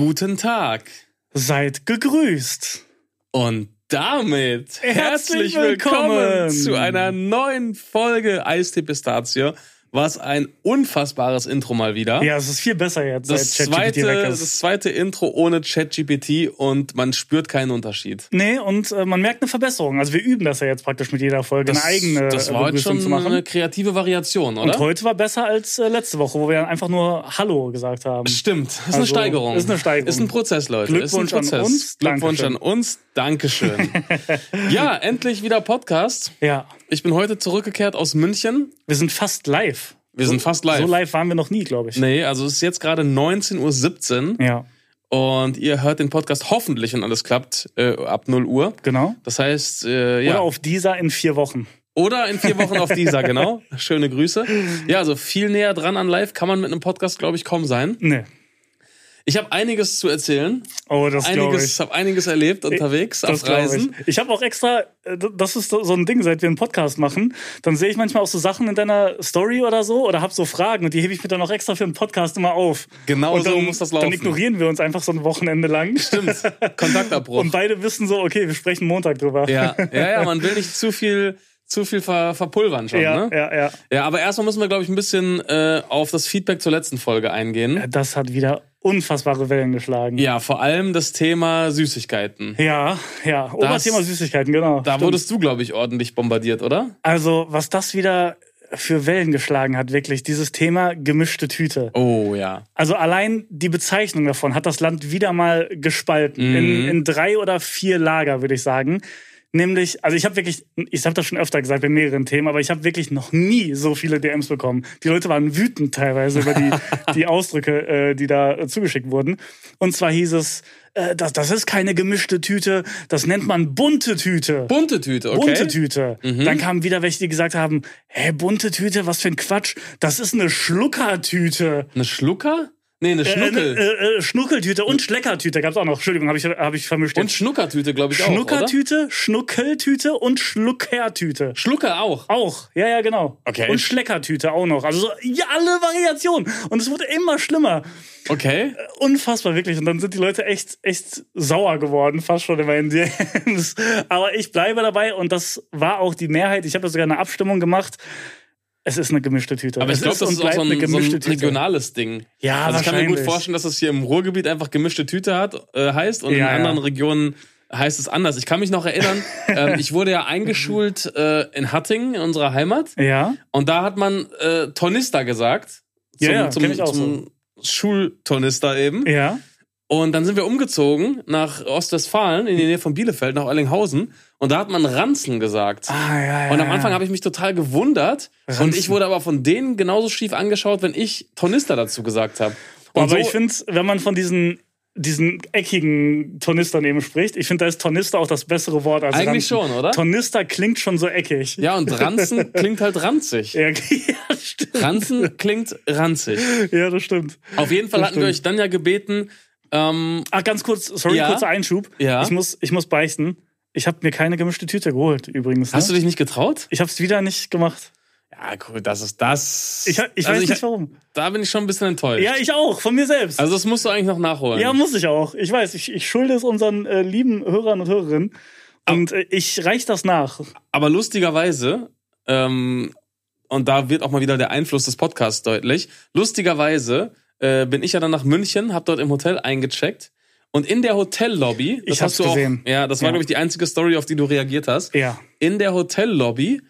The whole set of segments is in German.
Guten Tag. Seid gegrüßt. Und damit Herzlich willkommen. zu einer neuen Folge Eistee Pistazie. Was ein unfassbares Intro mal wieder. Ja, es ist viel besser jetzt, das, seit ChatGPT zweite, weg das ist. zweite Intro ohne ChatGPT und man spürt keinen Unterschied. Nee, und äh, man merkt eine Verbesserung. Also wir üben das ja jetzt praktisch mit jeder Folge, eine eigene das äh, war heute schon eine kreative Variation, oder? Und heute war besser als äh, letzte Woche, wo wir einfach nur Hallo gesagt haben. Stimmt, ist eine Also, Steigerung. ist eine Steigerung. Ist ein Prozess, Leute. Glückwunsch ist ein an Prozess. uns, Glückwunsch Dankeschön. an uns. Dankeschön. ja, endlich wieder Podcast. Ja, Ich bin heute zurückgekehrt aus München. wir sind fast live. Wir sind fast live. So live waren wir noch nie, glaube ich. Nee, also es ist jetzt gerade 19.17 Uhr Ja, und ihr hört den Podcast hoffentlich, wenn alles klappt, äh, ab 0 Uhr. genau. Das heißt, äh, ja. Oder auf dieser in vier Wochen. Oder in vier Wochen auf dieser, genau. Schöne Grüße. Ja, also viel näher dran an live kann man mit einem Podcast, glaube ich, kaum sein. Nee. Ich habe einiges zu erzählen. Oh, das glaube Einiges, ich. habe einiges erlebt unterwegs Das auf Reisen. Ich, ich habe auch extra, äh, das ist so ein Ding, seit wir einen Podcast machen, dann sehe ich manchmal auch so Sachen in deiner Story oder so oder habe so Fragen und die hebe ich mir dann auch extra für einen Podcast immer auf. Genau und so dann, muss das Dann laufen. ignorieren wir uns einfach so ein Wochenende lang. Stimmt. Kontaktabbruch. Und beide wissen so, okay, wir sprechen Montag drüber. ja, ja, ja, man will nicht zu viel, zu viel ver, verpulvern schon. ja, ne? ja, ja. Ja, aber erstmal müssen wir, glaube ich, ein bisschen äh, auf das Feedback zur letzten Folge eingehen. Das hat wieder unfassbare Wellen geschlagen. Ja, vor allem das Thema Süßigkeiten. Ja, ja. Oberthema Süßigkeiten, genau. Da Stimmt. wurdest du, glaube ich, ordentlich bombardiert, oder? Also, was das wieder für Wellen geschlagen hat, wirklich, dieses Thema gemischte Tüte. Oh ja. Also allein die Bezeichnung davon hat das Land wieder mal gespalten. In, Mhm. in drei oder vier Lager, würde ich sagen. Nämlich, also ich habe wirklich, ich habe das schon öfter gesagt bei mehreren Themen, aber ich habe wirklich noch nie so viele DMs bekommen. Die Leute waren wütend teilweise über die, die Ausdrücke, äh, die da zugeschickt wurden. Und zwar hieß es, äh, das, das ist keine gemischte Tüte, das nennt man bunte Tüte. Bunte Tüte, okay. Bunte Tüte. Dann kamen wieder welche, die gesagt haben, hä, bunte Tüte, was für ein Quatsch. Das ist eine Schluckertüte. Eine Schlucker? Nee, eine Schnuckel. Äh, äh, äh, Schnuckeltüte und Schleckertüte gab's auch noch. Entschuldigung, habe ich, hab ich vermischt. Und Schnuckertüte, glaube ich, auch? Schnuckertüte, Schnuckeltüte und Schluckertüte. Schlucker auch. Auch, ja, ja, genau. Okay. Und Schleckertüte auch noch. Also so, ja, alle Variationen. Und es wurde immer schlimmer. Okay. Unfassbar, wirklich. Und dann sind die Leute echt, echt sauer geworden, fast schon immer in DMs. Aber ich bleibe dabei und das war auch die Mehrheit. Ich habe da sogar eine Abstimmung gemacht. Es ist eine gemischte Tüte. Aber ich glaube, das ist auch so ein, so ein regionales Ding. Ja, also ich kann mir gut vorstellen, dass es hier im Ruhrgebiet einfach gemischte Tüte hat, äh, heißt und Ja, in ja. anderen Regionen heißt es anders. Ich kann mich noch erinnern, ähm, ich wurde ja eingeschult äh, in Hattingen, in unserer Heimat. Ja, Und da hat man äh, Tornister gesagt. Zum, Ja, ja, zum, ich auch zum Schultornister eben. ja. Und dann sind wir umgezogen nach Ostwestfalen, in die Nähe von Bielefeld, nach Ollinghausen. Und da hat man Ranzen gesagt. Ah, ja, ja. Und am ja. Anfang habe ich mich total gewundert. Und Ranzen. ich wurde aber von denen genauso schief angeschaut, wenn ich Tornister dazu gesagt habe. Und Aber so, ich finde, wenn man von diesen diesen eckigen Tornistern eben spricht. Ich finde, da ist Tornister auch das bessere Wort als Eigentlich Ranzen. schon, oder? Tornister klingt schon so eckig. ja, und Ranzen klingt halt ranzig. Ja, ja, stimmt. Ranzen klingt ranzig. Ja, das stimmt. Auf jeden Fall Das hatten wir stimmt. euch dann ja gebeten, ähm, Ach, ganz kurz, sorry, Ja. kurzer Einschub. Ja. Ich muss, ich muss beichten. Ich habe mir keine gemischte Tüte geholt, übrigens. Ne? hast du dich nicht getraut? ich habe es wieder nicht gemacht. Ja, cool, das ist das. Ich, ich Also weiß nicht warum. Da bin ich schon ein bisschen enttäuscht. Ja, ich auch, von mir selbst. also das musst du eigentlich noch nachholen. ja, muss ich auch. Ich weiß, ich, ich schulde es unseren äh, lieben Hörern und Hörerinnen. Und äh, ich reich das nach. Aber lustigerweise, ähm, und da wird auch mal wieder der Einfluss des Podcasts deutlich, lustigerweise äh, bin ich ja dann nach München, hab dort im Hotel eingecheckt und in der Hotellobby, das Ich hast du auch, gesehen. ja, das war Ja. glaube ich die einzige Story, auf die du reagiert hast. Ja. In der Hotellobby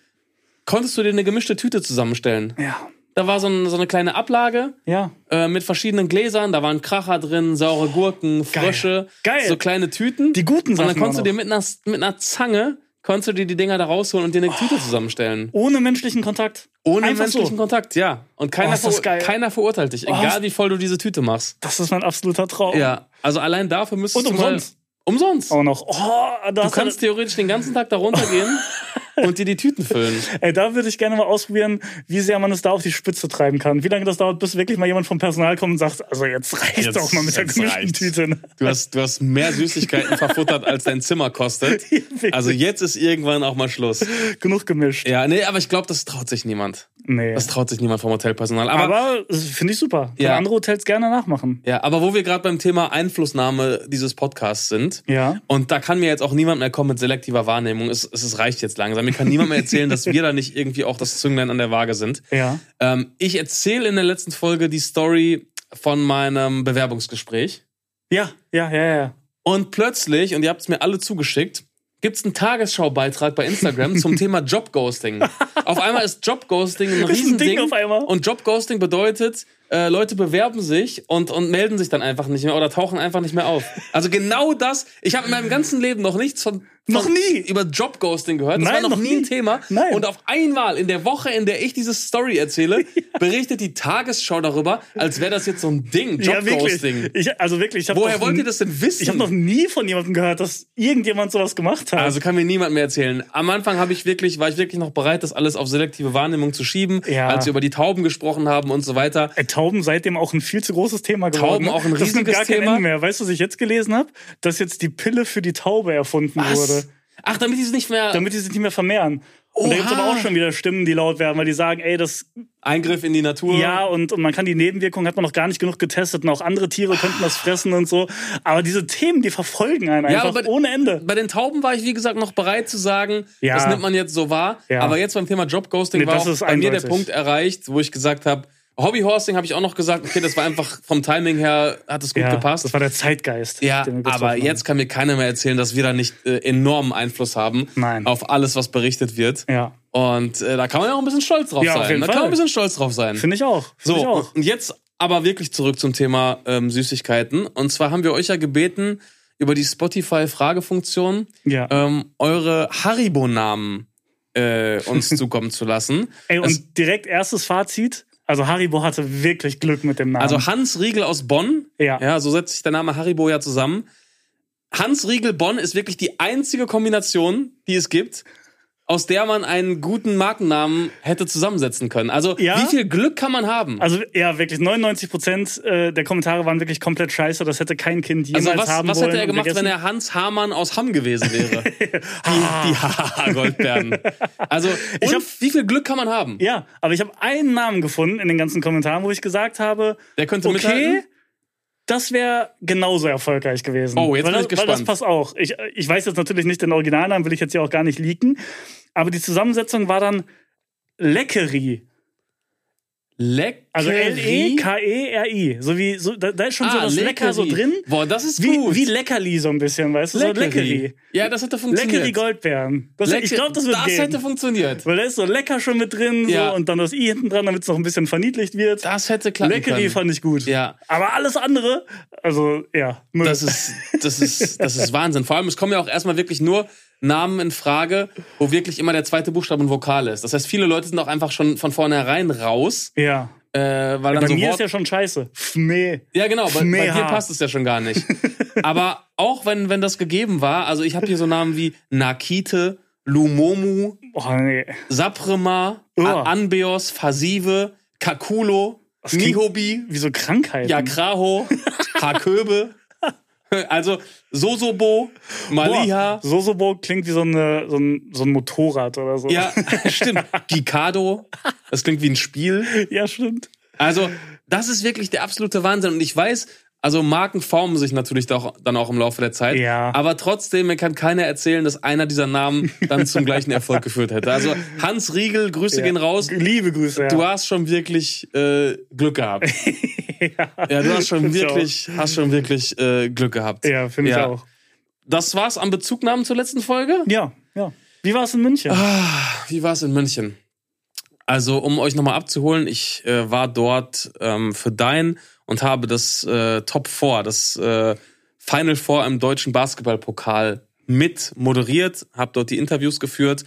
konntest du dir eine gemischte Tüte zusammenstellen. Ja. Da war so, ein, so eine kleine Ablage Ja. äh, mit verschiedenen Gläsern, da waren Kracher drin, saure Gurken, Geil. Frösche, Geil. so kleine Tüten. Die guten und dann Sachen konntest du auch dir mit einer, mit einer Zange konntest du dir die Dinger da rausholen und dir eine Tüte zusammenstellen. Ohne menschlichen Kontakt. Ohne Einfach menschlichen so. Kontakt, ja. Und keiner, Oh, verur- keiner verurteilt dich, Oh, egal wie voll du diese Tüte machst. Das ist mein absoluter Traum. Ja, also allein dafür müsstest Und du mal- umsonst. Umsonst. Auch noch. Oh, Du kannst theoretisch den ganzen Tag da runtergehen und dir die Tüten füllen. Ey, da würde ich gerne mal ausprobieren, wie sehr man es da auf die Spitze treiben kann. Wie lange das dauert, bis wirklich mal jemand vom Personal kommt und sagt, also jetzt reicht Jetzt- auch mal mit der gemischten reicht's. Tüte. ne? Du hast, du hast mehr Süßigkeiten verfuttert, als dein Zimmer kostet. Also jetzt ist irgendwann auch mal Schluss. Genug gemischt. Ja, nee, aber ich glaube, das traut sich niemand. Nee. Das traut sich niemand vom Hotelpersonal. Aber, Aber das finde ich super. Können Ja. andere Hotels gerne nachmachen. ja, aber wo wir gerade beim Thema Einflussnahme dieses Podcasts sind, Ja. und da kann mir jetzt auch niemand mehr kommen mit selektiver Wahrnehmung. Es, es, es reicht jetzt langsam. Mir kann niemand mehr erzählen, dass wir da nicht irgendwie auch das Zünglein an der Waage sind. Ja. Ähm, ich erzähle in der letzten Folge die Story von meinem Bewerbungsgespräch. Ja, ja, ja, ja. Und plötzlich, und ihr habt es mir alle zugeschickt, gibt es einen Tagesschaubeitrag bei Instagram zum Thema Jobghosting. Auf einmal ist Jobghosting ein Ist ein Riesending. Ding auf einmal. Und Jobghosting bedeutet, äh, Leute bewerben sich und, und melden sich dann einfach nicht mehr oder tauchen einfach nicht mehr auf. Also genau das, ich habe in meinem ganzen Leben noch nichts von, von Noch nie. über Jobghosting gehört. Das Nein, war noch, noch nie ein. Thema. Nein. Und auf einmal in der Woche, in der ich diese Story erzähle, berichtet die Tagesschau darüber, als wäre das jetzt so ein Ding, Ja, Jobghosting. wirklich. Ich, also wirklich, ich Woher wollt ihr das denn wissen? Ich habe noch nie von jemandem gehört, dass irgendjemand sowas gemacht hat. Also kann mir niemand mehr erzählen. Am Anfang habe ich wirklich, war ich wirklich noch bereit, das alles auf selektive Wahrnehmung zu schieben, Ja. als wir über die Tauben gesprochen haben und so weiter. Äh, Tauben seitdem auch ein viel zu großes Thema geworden. Tauben auch ein das nimmt riesiges gar kein Thema. Ende mehr. Weißt du, was ich jetzt gelesen habe? Dass jetzt die Pille für die Taube erfunden wurde, Ach, damit die es nicht mehr damit die sich nicht mehr vermehren. Und da gibt's Oha. aber auch schon wieder Stimmen, die laut werden, weil die sagen, ey, das Eingriff in die Natur. ja und, und man kann die Nebenwirkungen, hat man noch gar nicht genug getestet und auch andere Tiere könnten das fressen und so. Aber diese Themen, die verfolgen einen Ja, einfach aber bei- ohne Ende. Bei den Tauben war ich, wie gesagt, noch bereit zu sagen, Ja. das nimmt man jetzt so wahr. Ja. Aber jetzt beim Thema Jobghosting Nee, war das auch bei mir der eindeutig. Punkt erreicht, wo ich gesagt habe, Hobbyhorsing habe ich auch noch gesagt, okay, das war einfach vom Timing her, hat es gut Ja, gepasst. das war der Zeitgeist. Ja, aber jetzt kann mir keiner mehr erzählen, dass wir da nicht äh, enormen Einfluss haben Nein. auf alles, was berichtet wird. Ja, Und äh, da kann man ja auch ein bisschen stolz drauf Ja, auf sein. jeden Da kann man Fall. ein bisschen stolz drauf sein. finde ich auch. Find So, ich auch. und jetzt aber wirklich zurück zum Thema ähm, Süßigkeiten. Und zwar haben wir euch ja gebeten, über die Spotify-Fragefunktion Ja. ähm, eure Haribo-Namen äh, uns zukommen zu lassen. Ey, und Es- direkt erstes Fazit. Also Haribo hatte wirklich Glück mit dem Namen. Also Hans Riegel aus Bonn, Ja. ja, so setzt sich der Name Haribo ja zusammen. Hans Riegel Bonn ist wirklich die einzige Kombination, die es gibt, aus der man einen guten Markennamen hätte zusammensetzen können. Also Ja. wie viel Glück kann man haben? Also ja, wirklich 99 Prozent äh, der Kommentare waren wirklich komplett scheiße. Das hätte kein Kind jemals Also was, haben was wollen hätte er gemacht, wenn er Hans Hamann aus Hamm gewesen wäre? die die Haha-Goldbeeren. Also und hab- wie viel Glück kann man haben? Ja, aber ich habe einen Namen gefunden in den ganzen Kommentaren, wo ich gesagt habe, Der könnte okay, mithalten. Das wäre genauso erfolgreich gewesen. Oh, jetzt weil bin das, ich Weil das gespannt. passt auch. Ich, ich weiß jetzt natürlich nicht den Originalnamen, will ich jetzt hier auch gar nicht leaken. Aber die Zusammensetzung war dann Leckery. Leckery. Also L-E-K-E-R-I. So wie, so, da, da ist schon so Ah, das Lecker so drin. Boah, das ist Wie, gut. wie Leckerli so ein bisschen, weißt du? So Leckery. Ja, das hätte funktioniert. Leckery Goldbeeren. Das, ich Lecker- glaube, das wird Das gehen. hätte funktioniert. Weil da ist so lecker schon mit drin Ja. so, und dann das I hinten dran, damit es noch ein bisschen verniedlicht wird. Das hätte klappen Leckery können. fand ich gut. Ja. Aber alles andere, also ja, Müll. Das ist, das ist, das ist Wahnsinn. Vor allem, es kommen ja auch erstmal wirklich nur Namen in Frage, wo wirklich immer der zweite Buchstabe ein Vokal ist. Das heißt, viele Leute sind auch einfach schon von vornherein raus, ja. äh, weil dann Bei so mir Wort ist ja schon scheiße. Fmee. Ja, genau, bei, bei dir passt es ja schon gar nicht. Aber auch wenn, wenn das gegeben war, also ich habe hier so Namen wie Nakite, Lumomu, Oh nee. Saprema, Oh. Anbeos, Fasive, Kakulo, klingt- Mihobi, Wie so Krankheiten. Jakraho, Haköbe, also Sosobo, Maliha. Boah, Sosobo klingt wie so, eine, so, ein, so ein Motorrad oder so. Ja, stimmt. Gikado, das klingt wie ein Spiel. ja, stimmt. Also, das ist wirklich der absolute Wahnsinn. Und ich weiß, also Marken formen sich natürlich doch, dann auch im Laufe der Zeit. Ja. Aber trotzdem, mir kann keiner erzählen, dass einer dieser Namen dann zum gleichen Erfolg geführt hätte. Also Hans Riegel, Grüße gehen raus. Liebe Grüße. Ja. Du hast schon wirklich äh, Glück gehabt. Ja, du hast schon wirklich, hast schon wirklich äh, Glück gehabt. ja, finde ich Ja. auch. Das war's an Bezugnahmen zur letzten Folge. Ja, ja. Wie war es in München? Wie war es in München? Also, um euch nochmal abzuholen, ich äh, war dort ähm, für Dein und habe das äh, Top 4, das äh, Final Four im deutschen Basketballpokal mit moderiert, habe dort die Interviews geführt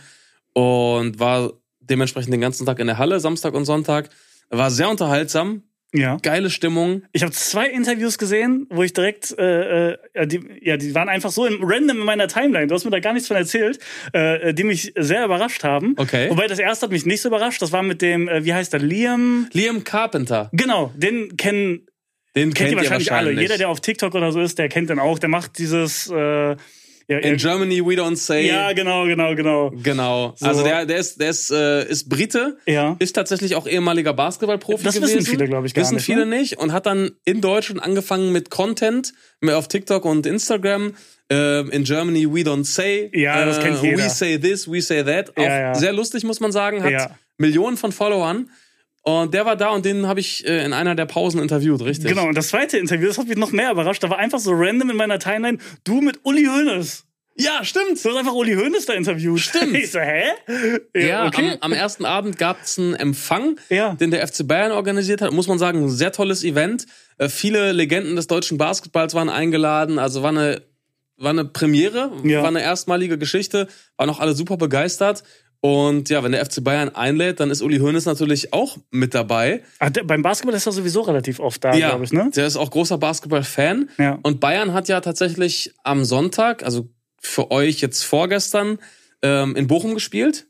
und war dementsprechend den ganzen Tag in der Halle, Samstag und Sonntag. War sehr unterhaltsam. Ja. Geile Stimmung. Ich habe zwei Interviews gesehen, wo ich direkt, äh, äh, die, ja, die waren einfach so in, random in meiner Timeline. Du hast mir da gar nichts von erzählt, äh, die mich sehr überrascht haben. Okay. Wobei das erste hat mich nicht so überrascht. Das war mit dem, äh, wie heißt der, Liam? Liam Carpenter. Genau, den kennen Den kennt, kennt ihr wahrscheinlich, alle. wahrscheinlich. Jeder, der auf TikTok oder so ist, der kennt den auch. Der macht dieses, äh, ja, In äh, Germany we don't say. ja, genau, genau, genau. Genau. So. Also der, der ist, der ist, äh, ist Brite, Ja. ist tatsächlich auch ehemaliger Basketballprofi Das gewesen. wissen viele, glaub ich, gar Wissen nicht, viele ne? nicht und hat dann in Deutschland angefangen mit Content mehr auf TikTok und Instagram. Äh, in Germany we don't say. Ja, das äh, kennt jeder. We say this, we say that. Auch Ja, ja. sehr lustig, muss man sagen. Hat Ja. Millionen von Followern. Und der war da und den habe ich äh, in einer der Pausen interviewt, richtig? Genau, und das zweite Interview, das hat mich noch mehr überrascht. Da war einfach so random in meiner Timeline, du mit Uli Hoeneß. Ja, stimmt. Du hast einfach Uli Hoeneß da interviewt. Stimmt. Ich so, hä? Ja, okay. am, am ersten Abend gab es einen Empfang, Ja. den der FC Bayern organisiert hat. Muss man sagen, ein sehr tolles Event. Äh, viele Legenden des deutschen Basketballs waren eingeladen. Also war eine, war eine Premiere, Ja. war eine erstmalige Geschichte. Waren auch alle super begeistert. Und ja, wenn der FC Bayern einlädt, dann ist Uli Hoeneß natürlich auch mit dabei. Ah, der, beim Basketball ist er sowieso relativ oft da, ja, glaube ich, ne? der ist auch großer Basketball-Fan. Ja. Und Bayern hat ja tatsächlich am Sonntag, also für euch jetzt vorgestern, ähm, in Bochum gespielt.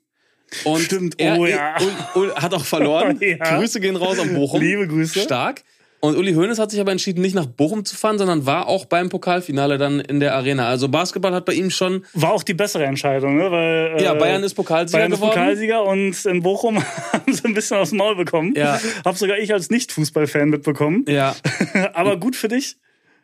Und Stimmt, er, oh ja. Ul, Ul, hat auch verloren. Ja. Grüße gehen raus an Bochum. Liebe Grüße. Stark. Und Uli Hoeneß hat sich aber entschieden, nicht nach Bochum zu fahren, sondern war auch beim Pokalfinale dann in der Arena. Also Basketball hat bei ihm schon. War auch die bessere Entscheidung, ne? Weil, äh, Ja, Bayern ist Pokalsieger Bayern ist geworden. Pokalsieger und in Bochum haben sie ein bisschen aufs Maul bekommen. Ja. Hab sogar ich als Nicht-Fußballfan mitbekommen. Ja. Aber gut für dich.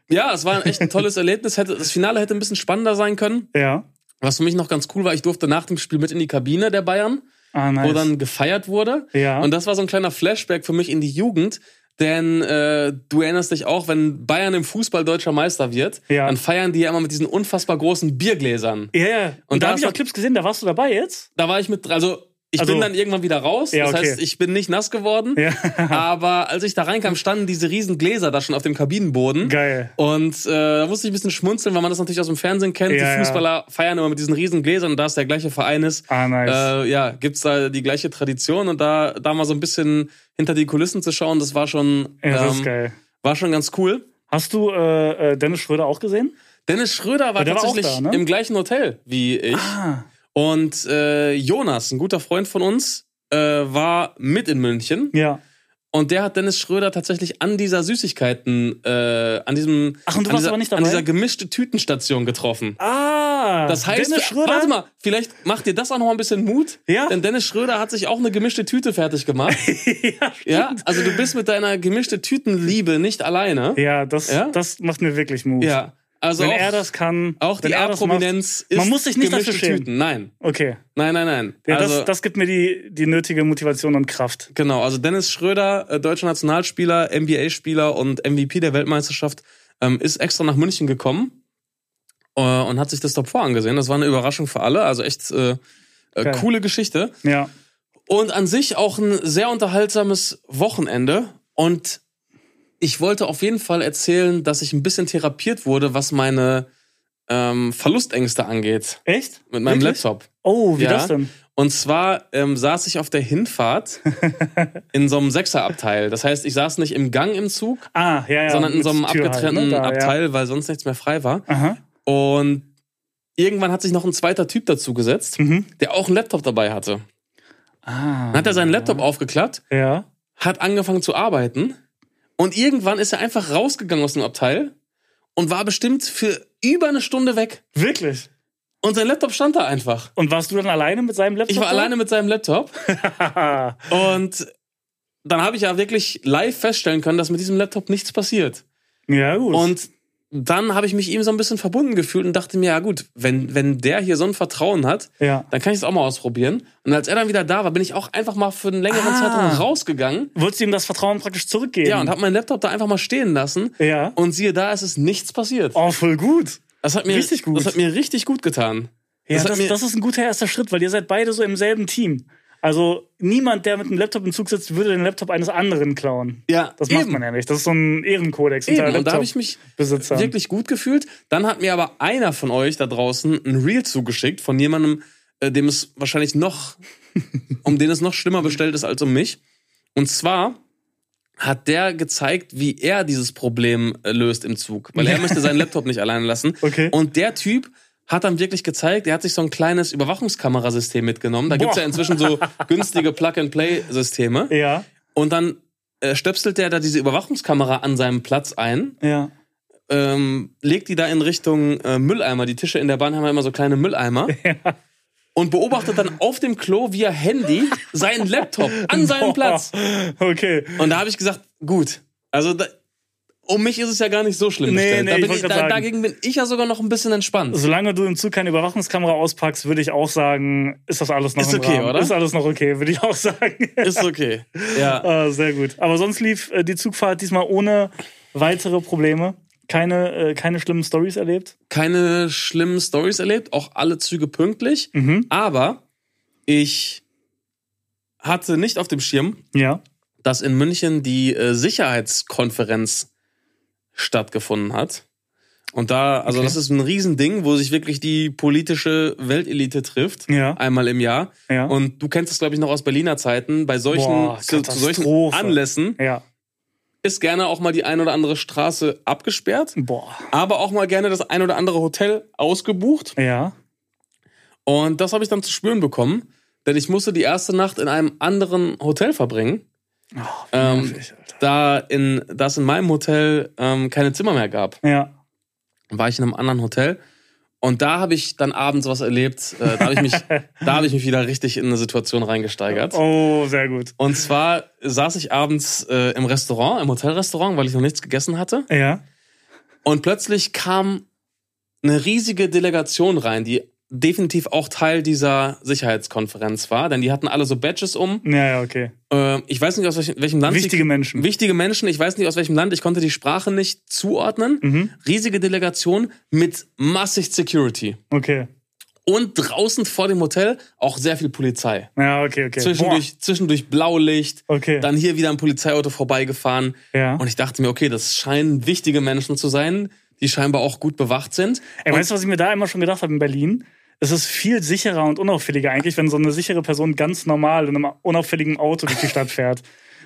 Ja, es war echt ein tolles Erlebnis. Das Finale hätte ein bisschen spannender sein können. Ja. Was für mich noch ganz cool war, ich durfte nach dem Spiel mit in die Kabine der Bayern. Ah, nice. wo dann gefeiert wurde. Ja. Und das war so ein kleiner Flashback für mich in die Jugend. Denn äh, du erinnerst dich auch, wenn Bayern im Fußball deutscher Meister wird, Ja. dann feiern die ja immer mit diesen unfassbar großen Biergläsern. ja, ja. Und, Und da habe ich auch Clips gesehen, da warst du dabei jetzt? Da war ich mit, also ich Also- bin dann irgendwann wieder raus. Ja, Das okay. heißt, ich bin nicht nass geworden. Ja. Aber als ich da reinkam, standen diese riesen Gläser da schon auf dem Kabinenboden. Geil. Und äh, da musste ich ein bisschen schmunzeln, weil man das natürlich aus dem Fernsehen kennt. Ja, die Fußballer feiern immer mit diesen riesen Gläsern und da es der gleiche Verein ist, Ah, nice. äh, ja, gibt's da die gleiche Tradition und da, da mal so ein bisschen hinter die Kulissen zu schauen, das war schon, das ähm, war schon ganz cool. Hast du äh, äh, Dennis Schröder auch gesehen? Dennis Schröder war tatsächlich da, ne? im gleichen Hotel wie ich. Ah. Und äh, Jonas, ein guter Freund von uns, äh, war mit in München. Ja. Und der hat Dennis Schröder tatsächlich an dieser Süßigkeiten, äh, an diesem, Ach, und du an, warst dieser, an dieser gemischte Tütenstation getroffen. Ah. Das heißt, Dennis Schröder? warte mal, vielleicht macht dir das auch noch mal ein bisschen Mut. Ja. Denn Dennis Schröder hat sich auch eine gemischte Tüte fertig gemacht. ja, ja, also du bist mit deiner gemischte Tütenliebe nicht alleine. ja, das, Ja? das macht mir wirklich Mut. Ja, also Wenn auch, er das kann, auch die A-Prominenz ist man muss sich nicht dafür schämen. Tüten. Nein, Okay. nein, nein, nein. Ja, also, das, das gibt mir die, die nötige Motivation und Kraft. Genau, also Dennis Schröder, äh, deutscher Nationalspieler, NBA-Spieler und MVP der Weltmeisterschaft, ähm, ist extra nach München gekommen äh, und hat sich das Top 4 angesehen. Das war eine Überraschung für alle, also echt äh, äh, Geil. coole Geschichte. Ja. Und an sich auch ein sehr unterhaltsames Wochenende. Und ich wollte auf jeden Fall erzählen, dass ich ein bisschen therapiert wurde, was meine ähm, Verlustängste angeht Echt? mit meinem Wirklich? Laptop. Oh, wie Ja. das denn? Und zwar ähm, saß ich auf der Hinfahrt in so einem Sechserabteil. Das heißt, ich saß nicht im Gang im Zug, Ah, ja, ja. sondern in so einem Tür halt, abgetrennten ne? Da, Abteil, weil sonst nichts mehr frei war. Aha. Und irgendwann hat sich noch ein zweiter Typ dazu gesetzt, Mhm. der auch einen Laptop dabei hatte. Ah. Dann hat er seinen Laptop aufgeklappt, Ja. hat angefangen zu arbeiten und irgendwann ist er einfach rausgegangen aus dem Abteil und war bestimmt für über eine Stunde weg. Wirklich? Und sein Laptop stand da einfach. Und warst du dann alleine mit seinem Laptop? Ich war alleine mit seinem Laptop und dann habe ich ja wirklich live feststellen können, dass mit diesem Laptop nichts passiert. ja, gut. Und dann habe ich mich ihm so ein bisschen verbunden gefühlt und dachte mir, ja gut, wenn, wenn der hier so ein Vertrauen hat, ja. dann kann ich es auch mal ausprobieren. Und als er dann wieder da war, bin ich auch einfach mal für einen längeren Ah. Zeitraum rausgegangen. Wolltest du ihm das Vertrauen praktisch zurückgeben? Ja, und habe meinen Laptop da einfach mal stehen lassen. Ja. Und siehe da, es ist nichts passiert. Oh, voll gut. Das hat mir richtig gut. Das hat mir richtig gut getan. Ja, Das das, das ist ein guter erster Schritt, weil ihr seid beide so im selben Team. Also niemand, der mit einem Laptop im Zug sitzt, würde den Laptop eines anderen klauen. Ja, Das macht eben. man ja nicht. Das ist so ein Ehrenkodex unter Eben, und da habe ich mich Laptop-Besitzern. wirklich gut gefühlt. Dann hat mir aber einer von euch da draußen ein Reel zugeschickt von jemandem, äh, dem es wahrscheinlich noch, um den es noch schlimmer bestellt ist als um mich. Und zwar hat der gezeigt, wie er dieses Problem äh, löst im Zug. Weil er möchte seinen Laptop nicht alleine lassen. Okay. Und der Typ hat dann wirklich gezeigt, er hat sich so ein kleines Überwachungskamerasystem mitgenommen. Da gibt's Boah. ja inzwischen so günstige Plug-and-Play-Systeme. Ja, Und dann äh, stöpselt er da diese Überwachungskamera an seinem Platz ein, ja. ähm, legt die da in Richtung äh, Mülleimer. Die Tische in der Bahn haben ja immer so kleine Mülleimer. Und beobachtet dann auf dem Klo via Handy seinen Laptop an seinem Platz. Okay. Und da habe ich gesagt, gut, also da, um mich ist es ja gar nicht so schlimm Nee, nee, da ich bin ich, grad da, dagegen bin ich ja sogar noch ein bisschen entspannt. Solange du im Zug keine Überwachungskamera auspackst, würde ich auch sagen, ist das alles noch Ist okay, Rahmen. oder? Ist alles noch okay, würde ich auch sagen. Ist okay. Ja. Ah, sehr gut. Aber sonst lief äh, die Zugfahrt diesmal ohne weitere Probleme. Keine, äh, keine schlimmen Stories erlebt. Keine schlimmen Stories erlebt, auch alle Züge pünktlich. Mhm. Aber ich hatte nicht auf dem Schirm, Ja. dass in München die äh, Sicherheitskonferenz stattgefunden hat. Und da, also Okay. das ist ein Riesending, wo sich wirklich die politische Weltelite trifft. Ja. Einmal im Jahr. Ja. Und du kennst es, glaube ich, noch aus Berliner Zeiten. Bei solchen, Boah, zu, zu solchen. Anlässen Ja. ist gerne auch mal die ein oder andere Straße abgesperrt, Boah. aber auch mal gerne das ein oder andere Hotel ausgebucht. Ja. Und das habe ich dann zu spüren bekommen, denn ich musste die erste Nacht in einem anderen Hotel verbringen, Oh, ähm, nervig, da in da es in meinem Hotel ähm, keine Zimmer mehr gab. Ja. War ich in einem anderen Hotel und da habe ich dann abends was erlebt. Äh, da habe ich mich, da habe ich mich wieder richtig in eine Situation reingesteigert. Oh, sehr gut. Und zwar saß ich abends äh, im Restaurant, im Hotelrestaurant, weil ich noch nichts gegessen hatte. Ja. Und plötzlich kam eine riesige Delegation rein, die definitiv auch Teil dieser Sicherheitskonferenz war, denn die hatten alle so Badges um. Ja, ja, okay. Äh, ich weiß nicht, aus welchem, welchem Land. Wichtige sie, Menschen. Wichtige Menschen, ich weiß nicht, aus welchem Land. Ich konnte die Sprache nicht zuordnen. Mhm. Riesige Delegation mit massig Security. Okay. Und draußen vor dem Hotel auch sehr viel Polizei. Ja, okay, okay. Zwischendurch, zwischendurch Blaulicht. Okay. Dann hier wieder ein Polizeiauto vorbeigefahren. ja. Und ich dachte mir, okay, das scheinen wichtige Menschen zu sein, die scheinbar auch gut bewacht sind. Ey, Und- weißt du, was ich mir da immer schon gedacht habe in Berlin? Es ist viel sicherer und unauffälliger eigentlich, wenn so eine sichere Person ganz normal in einem unauffälligen Auto durch die Stadt fährt.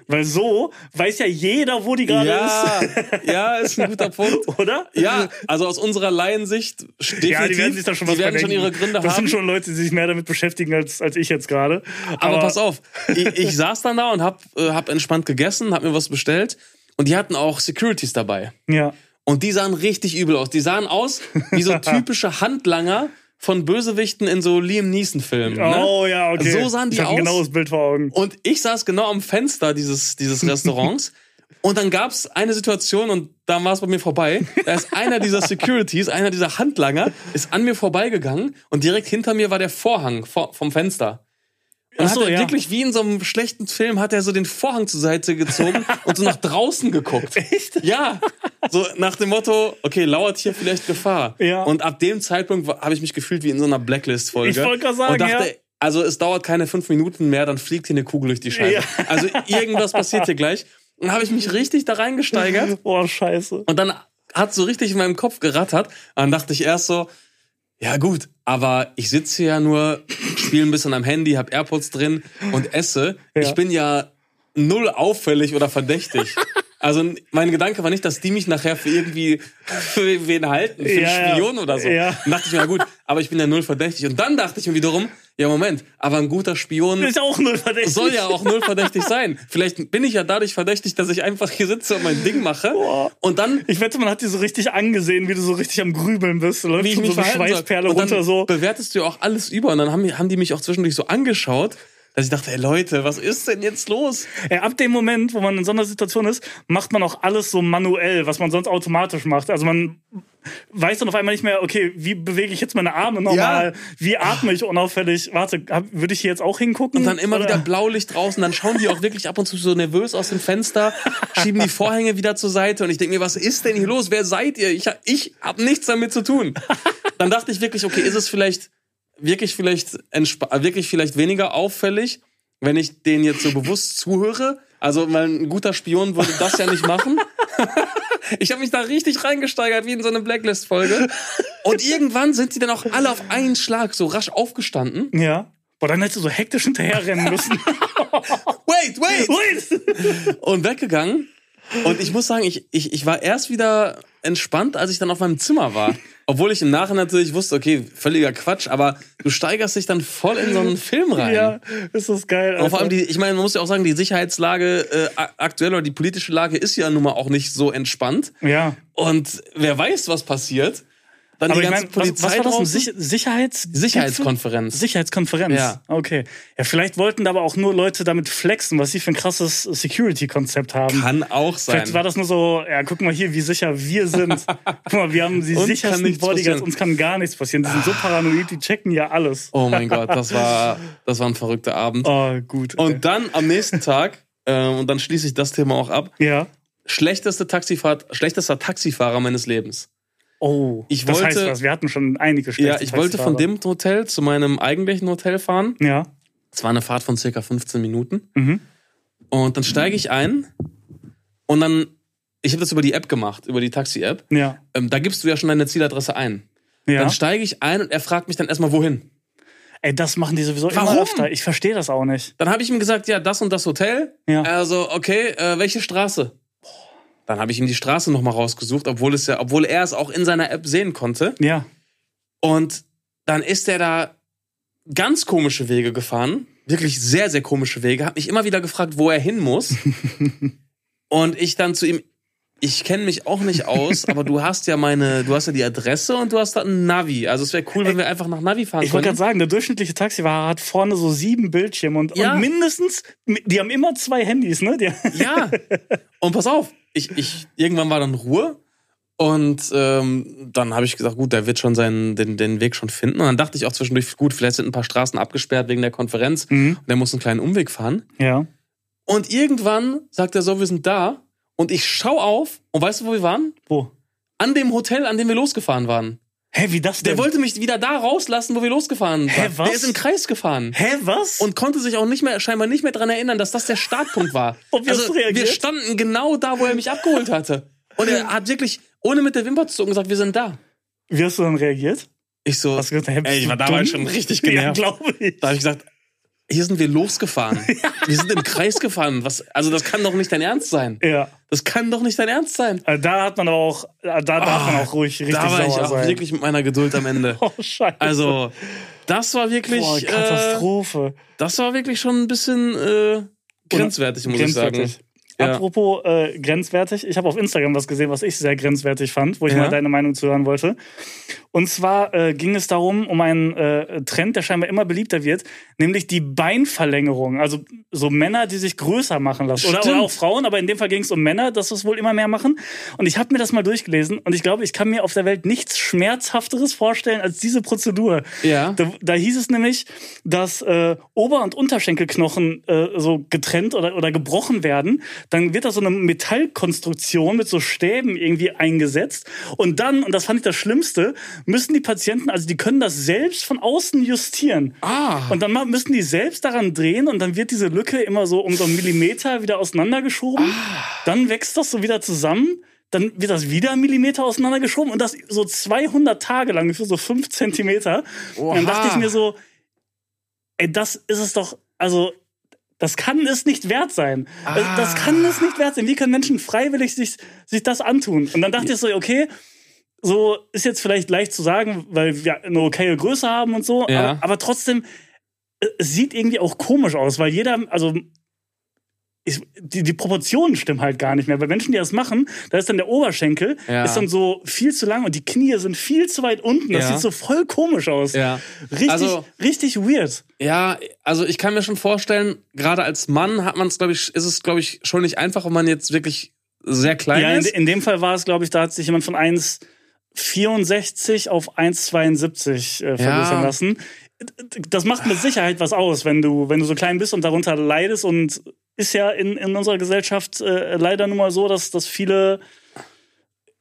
Weil so weiß ja jeder, wo die gerade ja, ja, ist ein guter Punkt. ist, oder? Ja, also aus unserer Laiensicht definitiv, Ja, die werden sich da schon was die werden schon ihre Gründe Das haben. sind schon Leute, die sich mehr damit beschäftigen als, als ich jetzt gerade. aber, pass auf, ich, ich saß dann da und hab, äh, hab entspannt gegessen, hab mir was bestellt und die hatten auch Securities dabei. Ja. Und die sahen richtig übel aus. Die sahen aus wie so typische Handlanger von Bösewichten in so Liam Neeson-Filmen. Ne? Oh ja, okay. So sahen die ich hab ein aus. genaues Bild vor Augen. Und ich saß genau am Fenster dieses, dieses Restaurants. und dann gab's eine Situation und da war es bei mir vorbei. Da ist einer dieser Securities, einer dieser Handlanger, ist an mir vorbeigegangen und direkt hinter mir war der Vorhang vor, vom Fenster. Und Ach so, hat er ja. wirklich wie in so einem schlechten Film hat er so den Vorhang zur Seite gezogen und so nach draußen geguckt. Echt? Ja. So nach dem Motto, okay, lauert hier vielleicht Gefahr. Ja. Und ab dem Zeitpunkt habe ich mich gefühlt wie in so einer Blacklist-Folge. Ich wollte gerade sagen, Und dachte, ja. also es dauert keine fünf Minuten mehr, dann fliegt hier eine Kugel durch die Scheibe. Ja. Also irgendwas passiert hier gleich. Und dann habe ich mich richtig da reingesteigert. Boah, scheiße. Und dann hat so richtig in meinem Kopf gerattert. Und dann dachte ich erst so, ja gut, aber ich sitze ja nur, spiele ein bisschen am Handy, habe AirPods drin und esse. Ja. Ich bin ja null auffällig oder verdächtig. Also mein Gedanke war nicht, dass die mich nachher für irgendwie für wen halten, für Ja, einen Spion oder so. Ja. Dann dachte ich mir, ja gut, aber ich bin ja null verdächtig. Und dann dachte ich mir wiederum, ja Moment, aber ein guter Spion Ist auch null verdächtig. soll ja auch null verdächtig sein. Vielleicht bin ich ja dadurch verdächtig, dass ich einfach hier sitze und mein Ding mache. Boah. Und dann Ich wette, man hat dir so richtig angesehen, wie du so richtig am Grübeln bist. Läuft wie ich mich so soll. Schweißperle und runter so. bewertest du ja auch alles über. Und dann haben, haben die mich auch zwischendurch so angeschaut, dass ich dachte, ey Leute, was ist denn jetzt los? Ey, ab dem Moment, wo man in so einer Situation ist, macht man auch alles so manuell, was man sonst automatisch macht. Also man weiß dann auf einmal nicht mehr, okay, wie bewege ich jetzt meine Arme normal? Wie atme ich unauffällig? Warte, würde ich hier jetzt auch hingucken? Und dann immer Oder- wieder Blaulicht draußen, dann schauen die auch wirklich ab und zu so nervös aus dem Fenster, schieben die Vorhänge wieder zur Seite und ich denke mir, was ist denn hier los? Wer seid ihr? Ich, ich hab nichts damit zu tun. Dann dachte ich wirklich, okay, ist es vielleicht wirklich vielleicht äh, wirklich vielleicht weniger auffällig, wenn ich denen jetzt so bewusst zuhöre? Also, weil ein guter Spion würde das ja nicht machen. Ich habe mich da richtig reingesteigert, wie in so eine Blacklist-Folge. Und irgendwann sind die dann auch alle auf einen Schlag so rasch aufgestanden Ja. Boah, dann hättest du so hektisch hinterherrennen müssen. Wait, wait! Wait! Und weggegangen. Und ich muss sagen, ich, ich, ich war erst wieder entspannt, als ich dann auf meinem Zimmer war. Obwohl ich im Nachhinein natürlich wusste, okay, völliger Quatsch, aber du steigerst dich dann voll in so einen Film rein. Ja, ist das geil. Und vor allem Alter. die, ich meine, man muss ja auch sagen, die Sicherheitslage äh, aktuell oder die politische Lage ist ja nun mal auch nicht so entspannt. Ja. Und wer weiß, was passiert. Dann Aber die ich ganze meine, was, Polizei was war das? Ein draußen. Sich Sicherheits Sicherheitskonferenz. Sicherheitskonferenz. Ja. Okay. Ja, vielleicht wollten da aber auch nur Leute damit flexen, was sie für ein krasses Security-Konzept haben. Kann auch sein. Vielleicht war das nur so, ja, guck mal hier, wie sicher wir sind. guck mal, wir haben die Uns sichersten Bodyguards, uns kann gar nichts passieren. Die sind so paranoid, die checken ja alles. oh mein Gott, das war, das war ein verrückter Abend. Oh, gut. Und dann am nächsten Tag, äh, und dann schließe ich das Thema auch ab, ja. schlechteste Taxifahrt, schlechtester Taxifahrer meines Lebens. Oh, Ich das heißt was, wir hatten schon einige Ja, ich wollte von dem Hotel zu meinem eigentlichen Hotel fahren. Ja. Es war eine Fahrt von circa 15 Minuten. Mhm. Und dann steige ich ein und dann, ich habe das über die App gemacht, über die Taxi-App. Ja. Ähm, da gibst du ja schon deine Zieladresse ein. Ja. Dann steige ich ein und er fragt mich dann erstmal, wohin. Ey, das machen die sowieso Warum? immer öfter. Ich verstehe das auch nicht. Dann habe ich ihm gesagt, ja, das und das Hotel. Ja. Also, okay, äh, welche Straße? Dann habe ich ihm die Straße nochmal rausgesucht, obwohl es ja, obwohl er es auch in seiner App sehen konnte. Ja. Und dann ist er da ganz komische Wege gefahren. Wirklich sehr, sehr komische Wege. Hat mich immer wieder gefragt, wo er hin muss. und ich dann zu ihm, ich kenne mich auch nicht aus, aber du hast ja meine, du hast ja die Adresse und du hast da ein Navi. Also es wäre cool, wenn wir einfach nach Navi fahren Ich wollte gerade sagen, der durchschnittliche Taxifahrer hat vorne so sieben Bildschirme und, Ja. und mindestens, die haben immer zwei Handys, ne? Die, Ja. Und pass auf, ich, ich, irgendwann war dann Ruhe. Und ähm, dann habe ich gesagt, gut, der wird schon seinen, den, den Weg schon finden. Und dann dachte ich auch zwischendurch, gut, vielleicht sind ein paar Straßen abgesperrt wegen der Konferenz. Mhm. Und der muss einen kleinen Umweg fahren. Ja. Und irgendwann sagt er so, wir sind da. Und ich schau auf und weißt du, wo wir waren? Wo? An dem Hotel, an dem wir losgefahren waren. Hä, wie das denn? Der wollte mich wieder da rauslassen, wo wir losgefahren Hä, waren. was? Der ist im Kreis gefahren. Hä, was? Und konnte sich auch nicht mehr, scheinbar nicht mehr dran erinnern, dass das der Startpunkt war. Und du reagiert? wir standen genau da, wo er mich abgeholt hatte. Und er hat wirklich, ohne mit der Wimper zu zucken, gesagt, wir sind da. wie hast du dann reagiert? Ich so, Hast du gesagt, hä, bist ey, ich war damals schon richtig Ja, genervt. glaube ich. Da habe ich gesagt, hier sind wir losgefahren. Wir sind im Kreis gefahren. Was, also das kann doch nicht dein Ernst sein. Ja. Das kann doch nicht dein Ernst sein. Äh, Da hat man aber auch, äh, da darf man auch ruhig richtig da war ich auch sein. wirklich mit meiner Geduld am Ende. Oh, scheiße. Also, das war wirklich, Boah, äh, Katastrophe. das war wirklich schon ein bisschen äh, grenzwertig, muss ich sagen. Ja. Apropos äh, grenzwertig, ich habe auf Instagram was gesehen, was ich sehr grenzwertig fand, wo ich Ja. mal deine Meinung zu hören wollte. Und zwar äh, ging es darum, um einen äh, Trend, der scheinbar immer beliebter wird, nämlich die Beinverlängerung. Also so Männer, die sich größer machen lassen. Oder, oder auch Frauen, aber in dem Fall ging es um Männer, dass es wohl immer mehr machen. Und ich habe mir das mal durchgelesen und ich glaube, ich kann mir auf der Welt nichts Schmerzhafteres vorstellen als diese Prozedur. Ja. Da, da hieß es nämlich, dass äh, Ober- und Unterschenkelknochen äh, so getrennt oder, oder gebrochen werden. Dann wird da so eine Metallkonstruktion mit so Stäben irgendwie eingesetzt. Und dann, und das fand ich das Schlimmste, müssen die Patienten, also die können das selbst von außen justieren. Ah. Und dann müssen die selbst daran drehen und dann wird diese Lücke immer so um so einen Millimeter wieder auseinandergeschoben. Ah. Dann wächst das so wieder zusammen. Dann wird das wieder einen Millimeter auseinandergeschoben und das so 200 Tage lang für so 5 Zentimeter. Und dann Oha. dachte ich mir so, ey, das ist es doch, also das kann es nicht wert sein. Also, Das kann es nicht wert sein. Wie können Menschen freiwillig sich, sich das antun? Und dann dachte ich so, okay, so ist jetzt vielleicht leicht zu sagen, weil wir eine okaye Größe haben und so, Ja. aber, aber trotzdem, äh, es sieht irgendwie auch komisch aus, weil jeder, also ich, die, die Proportionen stimmen halt gar nicht mehr. Bei Menschen, die das machen, da ist dann der Oberschenkel, Ja. ist dann so viel zu lang und die Knie sind viel zu weit unten. Das Ja. sieht so voll komisch aus. Ja. Richtig, Also- richtig weird. Ja, also ich kann mir schon vorstellen, gerade als Mann hat man es, glaube ich, ist es, glaube ich, schon nicht einfach, wenn man jetzt wirklich sehr klein Ja, in, ist. in dem Fall war es, glaube ich, da hat sich jemand von 1,64 auf 1,72 äh, vergrößern Ja. lassen. Das macht mit Sicherheit was aus, wenn du, wenn du so klein bist und darunter leidest. Und ist ja in, in unserer Gesellschaft äh, leider nun mal so, dass, dass viele,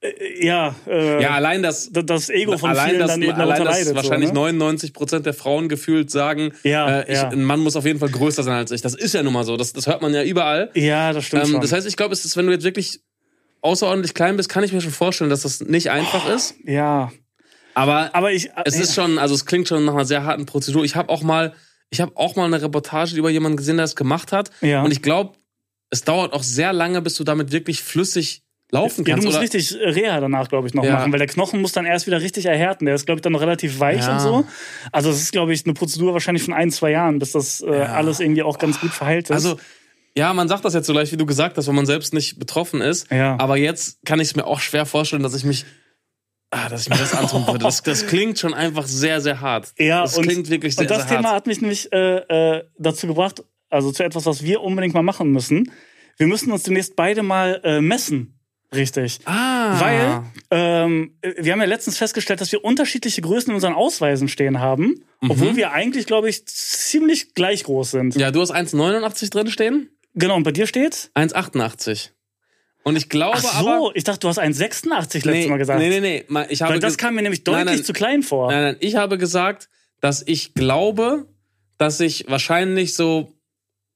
äh, ja, äh, ja, allein das, das Ego von allein vielen das, dann eben allein das leidet. wahrscheinlich so, ne? 99 Prozent der Frauen gefühlt sagen, Ja, äh, ich, ja. ein Mann muss auf jeden Fall größer sein als ich. Das ist ja nun mal so. Das, das hört man ja überall. Ja, das stimmt Ähm, schon. das heißt, ich glaube, es ist, wenn du jetzt wirklich außerordentlich klein bist, kann ich mir schon vorstellen, dass das nicht einfach ist. ja, Aber aber ich. es ist schon, also es klingt schon nach einer sehr harten Prozedur. Ich habe auch mal, Ich habe auch mal eine Reportage über jemanden gesehen, der das gemacht hat. Ja. Und ich glaube, es dauert auch sehr lange, bis du damit wirklich flüssig laufen Ja, kannst. du musst oder? richtig äh, Reha danach, glaube ich, noch Ja. machen, weil der Knochen muss dann erst wieder richtig erhärten. Der ist, glaube ich, dann noch relativ weich Ja. und so. Also es ist, glaube ich, eine Prozedur wahrscheinlich von ein, zwei Jahren, bis das äh, alles irgendwie auch ganz gut verheilt ist. Also, ja, man sagt das jetzt so leicht, wie du gesagt hast, wenn man selbst nicht betroffen ist. Ja. Aber jetzt kann ich es mir auch schwer vorstellen, dass ich mich, ah, dass ich mir das antun würde. Das, das klingt schon einfach sehr, sehr hart. Ja, das und, klingt wirklich sehr, und das sehr Thema hart. hat mich nämlich äh, äh, dazu gebracht, also zu etwas, was wir unbedingt mal machen müssen. Wir müssen uns demnächst beide mal äh, messen. Richtig. Ah. Weil ähm, wir haben ja letztens festgestellt, dass wir unterschiedliche Größen in unseren Ausweisen stehen haben, Mhm. obwohl wir eigentlich, glaube ich, ziemlich gleich groß sind. Ja, du hast 1,89 drin stehen? Genau, und bei dir steht? 1,88. Und ich glaube Ach so, aber. ich dachte, du hast 1,86 letztes Nee, Mal gesagt. nee, nee, nee. Ich habe Weil das kam mir nämlich deutlich Nein, nein. zu klein vor. Nein, nein, ich habe gesagt, dass ich glaube, dass ich wahrscheinlich so.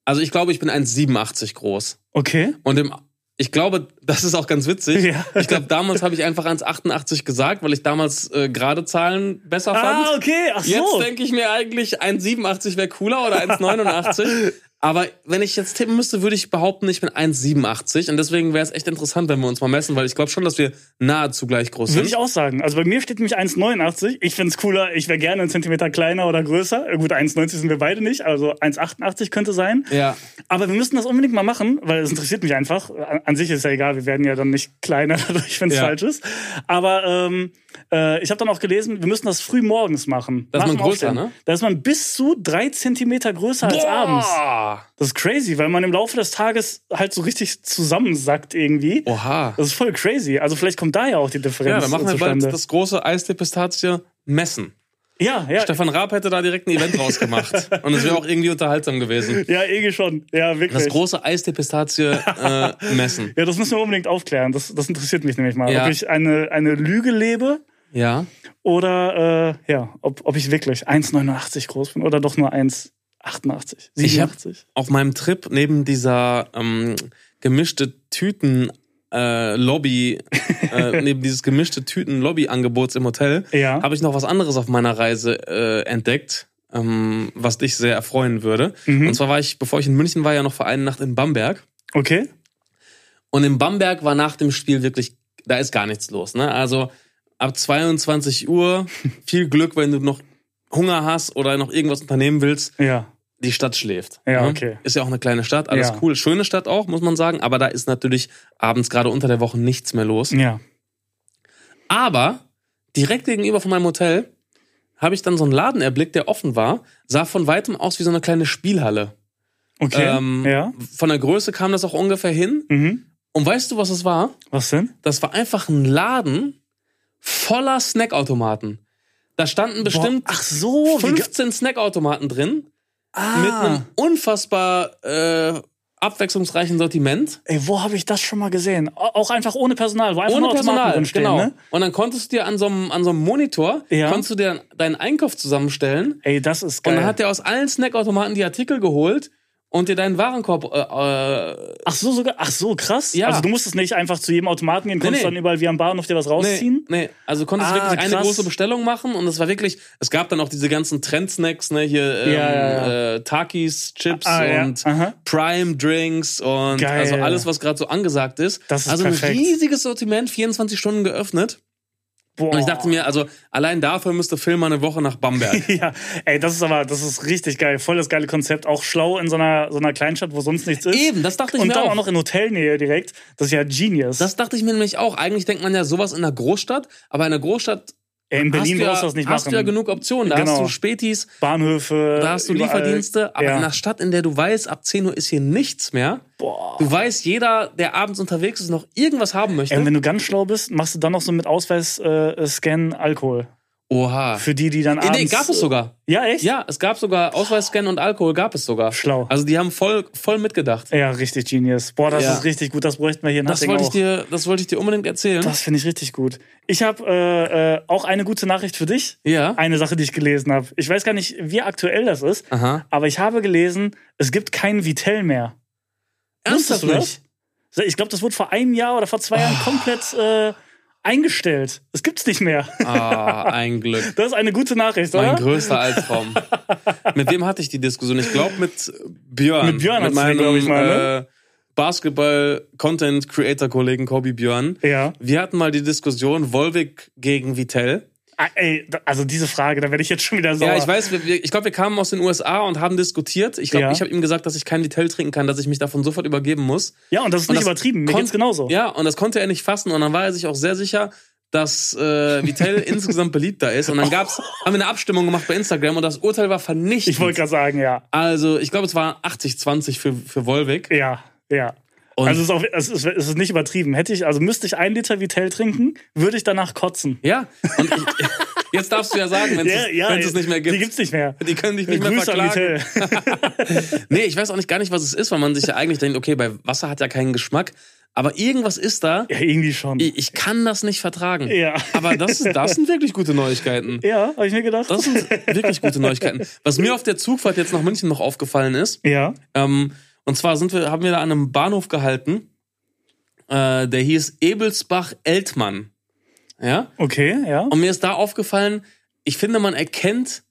Also ich glaube, ich bin 1,87 groß. Okay. Und im, ich glaube, das ist auch ganz witzig. Ja. Ich glaube, damals habe ich einfach 1,88 gesagt, weil ich damals äh, gerade Zahlen besser fand. Ah, okay. Ach Jetzt so. denke ich mir eigentlich, 1,87 wäre cooler oder 1,89. Aber wenn ich jetzt tippen müsste, würde ich behaupten, ich bin 1,87. Und deswegen wäre es echt interessant, wenn wir uns mal messen, weil ich glaube schon, dass wir nahezu gleich groß Würde sind. ich auch sagen. Also bei mir steht nämlich 1,89. Ich find's cooler. Ich wäre gerne einen Zentimeter kleiner oder größer. Äh, Gut, 1,90 sind wir beide nicht. Also 1,88 könnte sein. Ja. Aber wir müssen das unbedingt mal machen, weil es interessiert mich einfach. An, an sich ist ja egal. Wir werden ja dann nicht kleiner dadurch, wenn es Ja. falsch ist. Aber ähm, äh, ich habe dann auch gelesen, wir müssen das früh morgens machen. Da ist man größer, Aufstehen. ne? Da ist man bis zu drei Zentimeter größer als abends. Boah. Das ist crazy, weil man im Laufe des Tages halt so richtig zusammensackt irgendwie. Oha. Das ist voll crazy. Also vielleicht kommt da ja auch die Differenz Ja, dann machen wir bald das große Eistee-Pistazie messen. Ja, ja. Stefan Raab hätte da direkt ein Event rausgemacht. Und es wäre auch irgendwie unterhaltsam gewesen. Ja, Ege schon. Ja, wirklich. Das große Eistee-Pistazie äh, messen. ja, das müssen wir unbedingt aufklären. Das, das interessiert mich nämlich mal. Ja. Ob ich eine, eine Lüge lebe Ja. oder äh, ja, ob, ob ich wirklich 1,89 groß bin oder doch nur 1,88. Ich hab 87. auf meinem Trip neben dieser ähm, gemischte Tüten äh, Lobby, äh, neben dieses gemischte Tüten Lobby Angebots im Hotel, Ja. habe ich noch was anderes auf meiner Reise äh, entdeckt, ähm, was dich sehr erfreuen würde. Mhm. Und zwar war ich, bevor ich in München war, ja noch für eine Nacht in Bamberg. Okay. Und in Bamberg war nach dem Spiel wirklich, da ist gar nichts los. Ne? Also ab 22 Uhr, viel Glück, wenn du noch Hunger hast oder noch irgendwas unternehmen willst, Ja. Die Stadt schläft. Ja, ne? okay. Ist ja auch eine kleine Stadt, alles Ja. cool. Schöne Stadt auch, muss man sagen, aber da ist natürlich abends gerade unter der Woche nichts mehr los. Ja. Aber direkt gegenüber von meinem Hotel habe ich dann so einen Laden erblickt, der offen war, sah von weitem aus wie so eine kleine Spielhalle. Okay. Ähm, ja. Von der Größe kam das auch ungefähr hin. Mhm. Und weißt du, was es war? Was denn? Das war einfach ein Laden voller Snackautomaten. Da standen bestimmt Boah, ach so, wie ge- 15 Snackautomaten drin Ah. mit einem unfassbar äh, abwechslungsreichen Sortiment. Ey, wo habe ich das schon mal gesehen? Au- Auch einfach ohne Personal, wo einfach Ohne Personal, drinstehen, genau. ne? Und dann konntest du dir an so einem, an so einem Monitor, Ja. konntest du dir deinen Einkauf zusammenstellen. Ey, das ist Und geil. dann hat der aus allen Snackautomaten die Artikel geholt und dir deinen Warenkorb äh, äh, ach so, sogar, ach so, krass. Ja. Also du musstest nicht einfach zu jedem Automaten gehen, konntest nee. dann überall wie am Bahnhof dir was Nee, rausziehen. nee, also du konntest Ah, wirklich eine krass. große Bestellung machen und es war wirklich, es gab dann auch diese ganzen Trendsnacks, ne, hier ähm, Ja, ja, Äh, Takis, Chips Ah, ja. und. Prime Drinks und Geil. also alles, was gerade so angesagt ist. Das ist also perfekt. ein riesiges Sortiment, 24 Stunden geöffnet. Boah. Und ich dachte mir, also allein dafür müsste Phil mal eine Woche nach Bamberg. Ja, ey, das ist aber, das ist richtig geil. Voll das geile Konzept. Auch schlau in so einer, so einer Kleinstadt, wo sonst nichts ist. Eben, das dachte ich Und mir dann auch. auch noch in Hotelnähe direkt. Das ist ja genius. Das dachte ich mir nämlich auch. Eigentlich denkt man ja sowas in einer Großstadt, aber in einer Großstadt in Berlin hast, du ja, brauchst du das nicht hast machen. du ja genug Optionen. Da Genau. hast du Spätis, Bahnhöfe. da hast du überall. Lieferdienste, aber ja. in einer Stadt, in der du weißt, ab 10 Uhr ist hier nichts mehr. Boah. Du weißt, jeder, der abends unterwegs ist, noch irgendwas haben möchte. Und wenn du ganz schlau bist, machst du dann noch so mit Ausweis äh, Alkohol. Oha. Für die, die dann abends... Nee, gab es sogar. Ja, echt? Ja, es gab sogar Ausweisscan und Alkohol gab es sogar. Schlau. Also die haben voll, voll mitgedacht. Ja, richtig genius. Boah, das Ja. ist richtig gut. Das bräuchten wir hier in Das wollte ich auch. dir, das wollte ich dir unbedingt erzählen. Das finde ich richtig gut. Ich habe äh, äh, auch eine gute Nachricht für dich. ja. Eine Sache, die ich gelesen habe. Ich weiß gar nicht, wie aktuell das ist, Aha. aber ich habe gelesen, es gibt keinen Vitel mehr. Ernsthaft Wusstest du das? nicht? Ich glaube, das wurde vor einem Jahr oder vor zwei Ah. Jahren komplett äh, eingestellt. Es gibt's nicht mehr. Ah, ein Glück. Das ist eine gute Nachricht, oder? Mein größter Albtraum. mit wem hatte ich die Diskussion? Ich glaube mit Björn. Mit Björn mit hat's den, glaub ich, mal, ne? äh, Basketball-Content-Creator-Kollegen Kobi Björn. Ja. Wir hatten mal die Diskussion Volvic gegen Vitell. Ah, ey, also diese Frage, da werde ich jetzt schon wieder sauer. Ja, ich weiß, wir, ich glaube, wir kamen aus den USA und haben diskutiert. Ich glaube, Ja. ich habe ihm gesagt, dass ich kein Vitell trinken kann, dass ich mich davon sofort übergeben muss. Ja, und das ist Und nicht das übertrieben. Mir geht's genauso. Ja, und das konnte er nicht fassen. Und dann war er sich auch sehr sicher, dass äh, Vitell insgesamt beliebter ist. Und dann gab's, haben wir eine Abstimmung gemacht bei Instagram und das Urteil war vernichtend. Ich wollte gerade sagen, ja. Also, ich glaube, es war 80-20 für, für Volvic. Ja, ja. Und- also es ist, auch, es, ist, es ist nicht übertrieben. Hätte ich, also müsste ich ein Liter Vitell trinken, würde ich danach kotzen. Ja, und ich, jetzt darfst du ja sagen, wenn es wenn es nicht mehr gibt. Die gibt's nicht mehr. Die können dich nicht mehr Grüße verklagen. Vitell. Nee, ich weiß auch nicht gar nicht, was es ist, weil man sich ja eigentlich denkt, okay, bei Wasser hat ja keinen Geschmack. Aber irgendwas ist da. Ja, irgendwie schon. Ich, ich kann das nicht vertragen. Ja. Aber das, das sind wirklich gute Neuigkeiten. Ja, habe ich mir gedacht. Das sind wirklich gute Neuigkeiten. Was mir auf der Zugfahrt jetzt nach München noch aufgefallen ist, ja. ähm, und zwar sind wir, haben wir da an einem Bahnhof gehalten, äh, der hieß Ebelsbach-Eltmann. Ja? Okay, ja. Und mir ist da aufgefallen, ich finde, man erkennt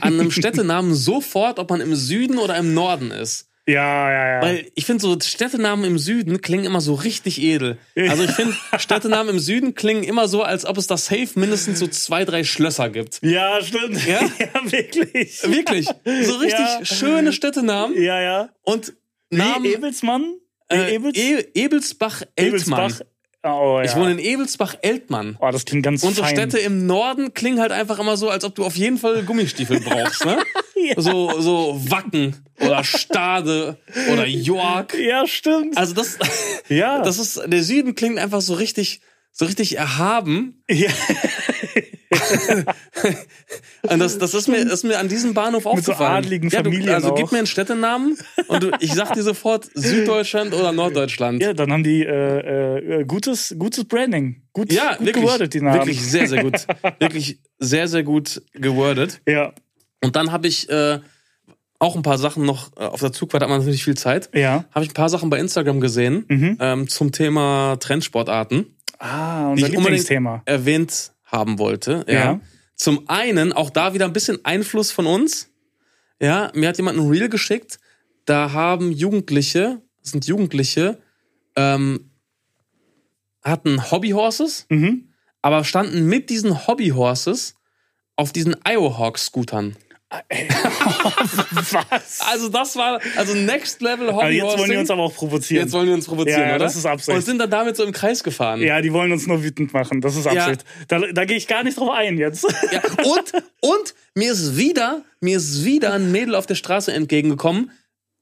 an einem Städtenamen sofort, ob man im Süden oder im Norden ist. Ja, ja, ja. Weil ich finde, so Städtenamen im Süden klingen immer so richtig edel. Also ich finde, Städtenamen im Süden klingen immer so, als ob es da safe mindestens so zwei, drei Schlösser gibt. ja, stimmt. Ja? ja wirklich. Wirklich. So richtig Ja. schöne Städtenamen Ja, ja. und Namen. Ebelsmann? äh, Ebels? e Ebelsbach-Eltmann. Ebelsbach? Oh, ja. Ich wohne in Ebelsbach-Eltmann. oh, das klingt ganz so fein. Städte im Norden klingen halt einfach immer so, als ob du auf jeden Fall Gummistiefel brauchst, ne? Ja. So, so Wacken oder Stade oder York. Ja, stimmt. Also das, ja. das ist, der Süden klingt einfach so richtig, so richtig erhaben. ja. Und das, das ist mir, ist mir an diesem Bahnhof so aufgefallen. adligen ja, du, Familien Also gib auch. mir einen Städtenamen und du, ich sag dir sofort Süddeutschland oder Norddeutschland. ja, dann haben die äh, äh, gutes, gutes Branding. Gut, Ja, gut wirklich, gewordet, die Namen. wirklich sehr, sehr gut. Wirklich sehr, sehr gut gewordet. Ja, Und dann habe ich äh, auch ein paar Sachen noch äh, auf der Zugfahrt, hat man natürlich viel Zeit. ja. Habe ich ein paar Sachen bei Instagram gesehen Mhm. ähm, zum Thema Trendsportarten, Ah, unser Lieblingsthema. erwähnt haben wollte. Ja. Ja. Zum einen auch da wieder ein bisschen Einfluss von uns. Ja, mir hat jemand ein Reel geschickt. Da haben Jugendliche, das sind Jugendliche, ähm, hatten Hobbyhorses, Mhm. aber standen mit diesen Hobbyhorses auf diesen Iowa-Hawk-Scootern. Was? Also das war also Next Level Aber Hobby jetzt wollen die uns aber auch provozieren. Jetzt wollen wir uns provozieren, Ja, ja, oder? das ist Absicht. Und sind dann damit so im Kreis gefahren. ja, die wollen uns nur wütend machen. Das ist Ja. Absicht. Da, da gehe ich gar nicht drauf ein jetzt. Ja, Und, und mir ist wieder, mir ist wieder ein Mädel auf der Straße entgegengekommen,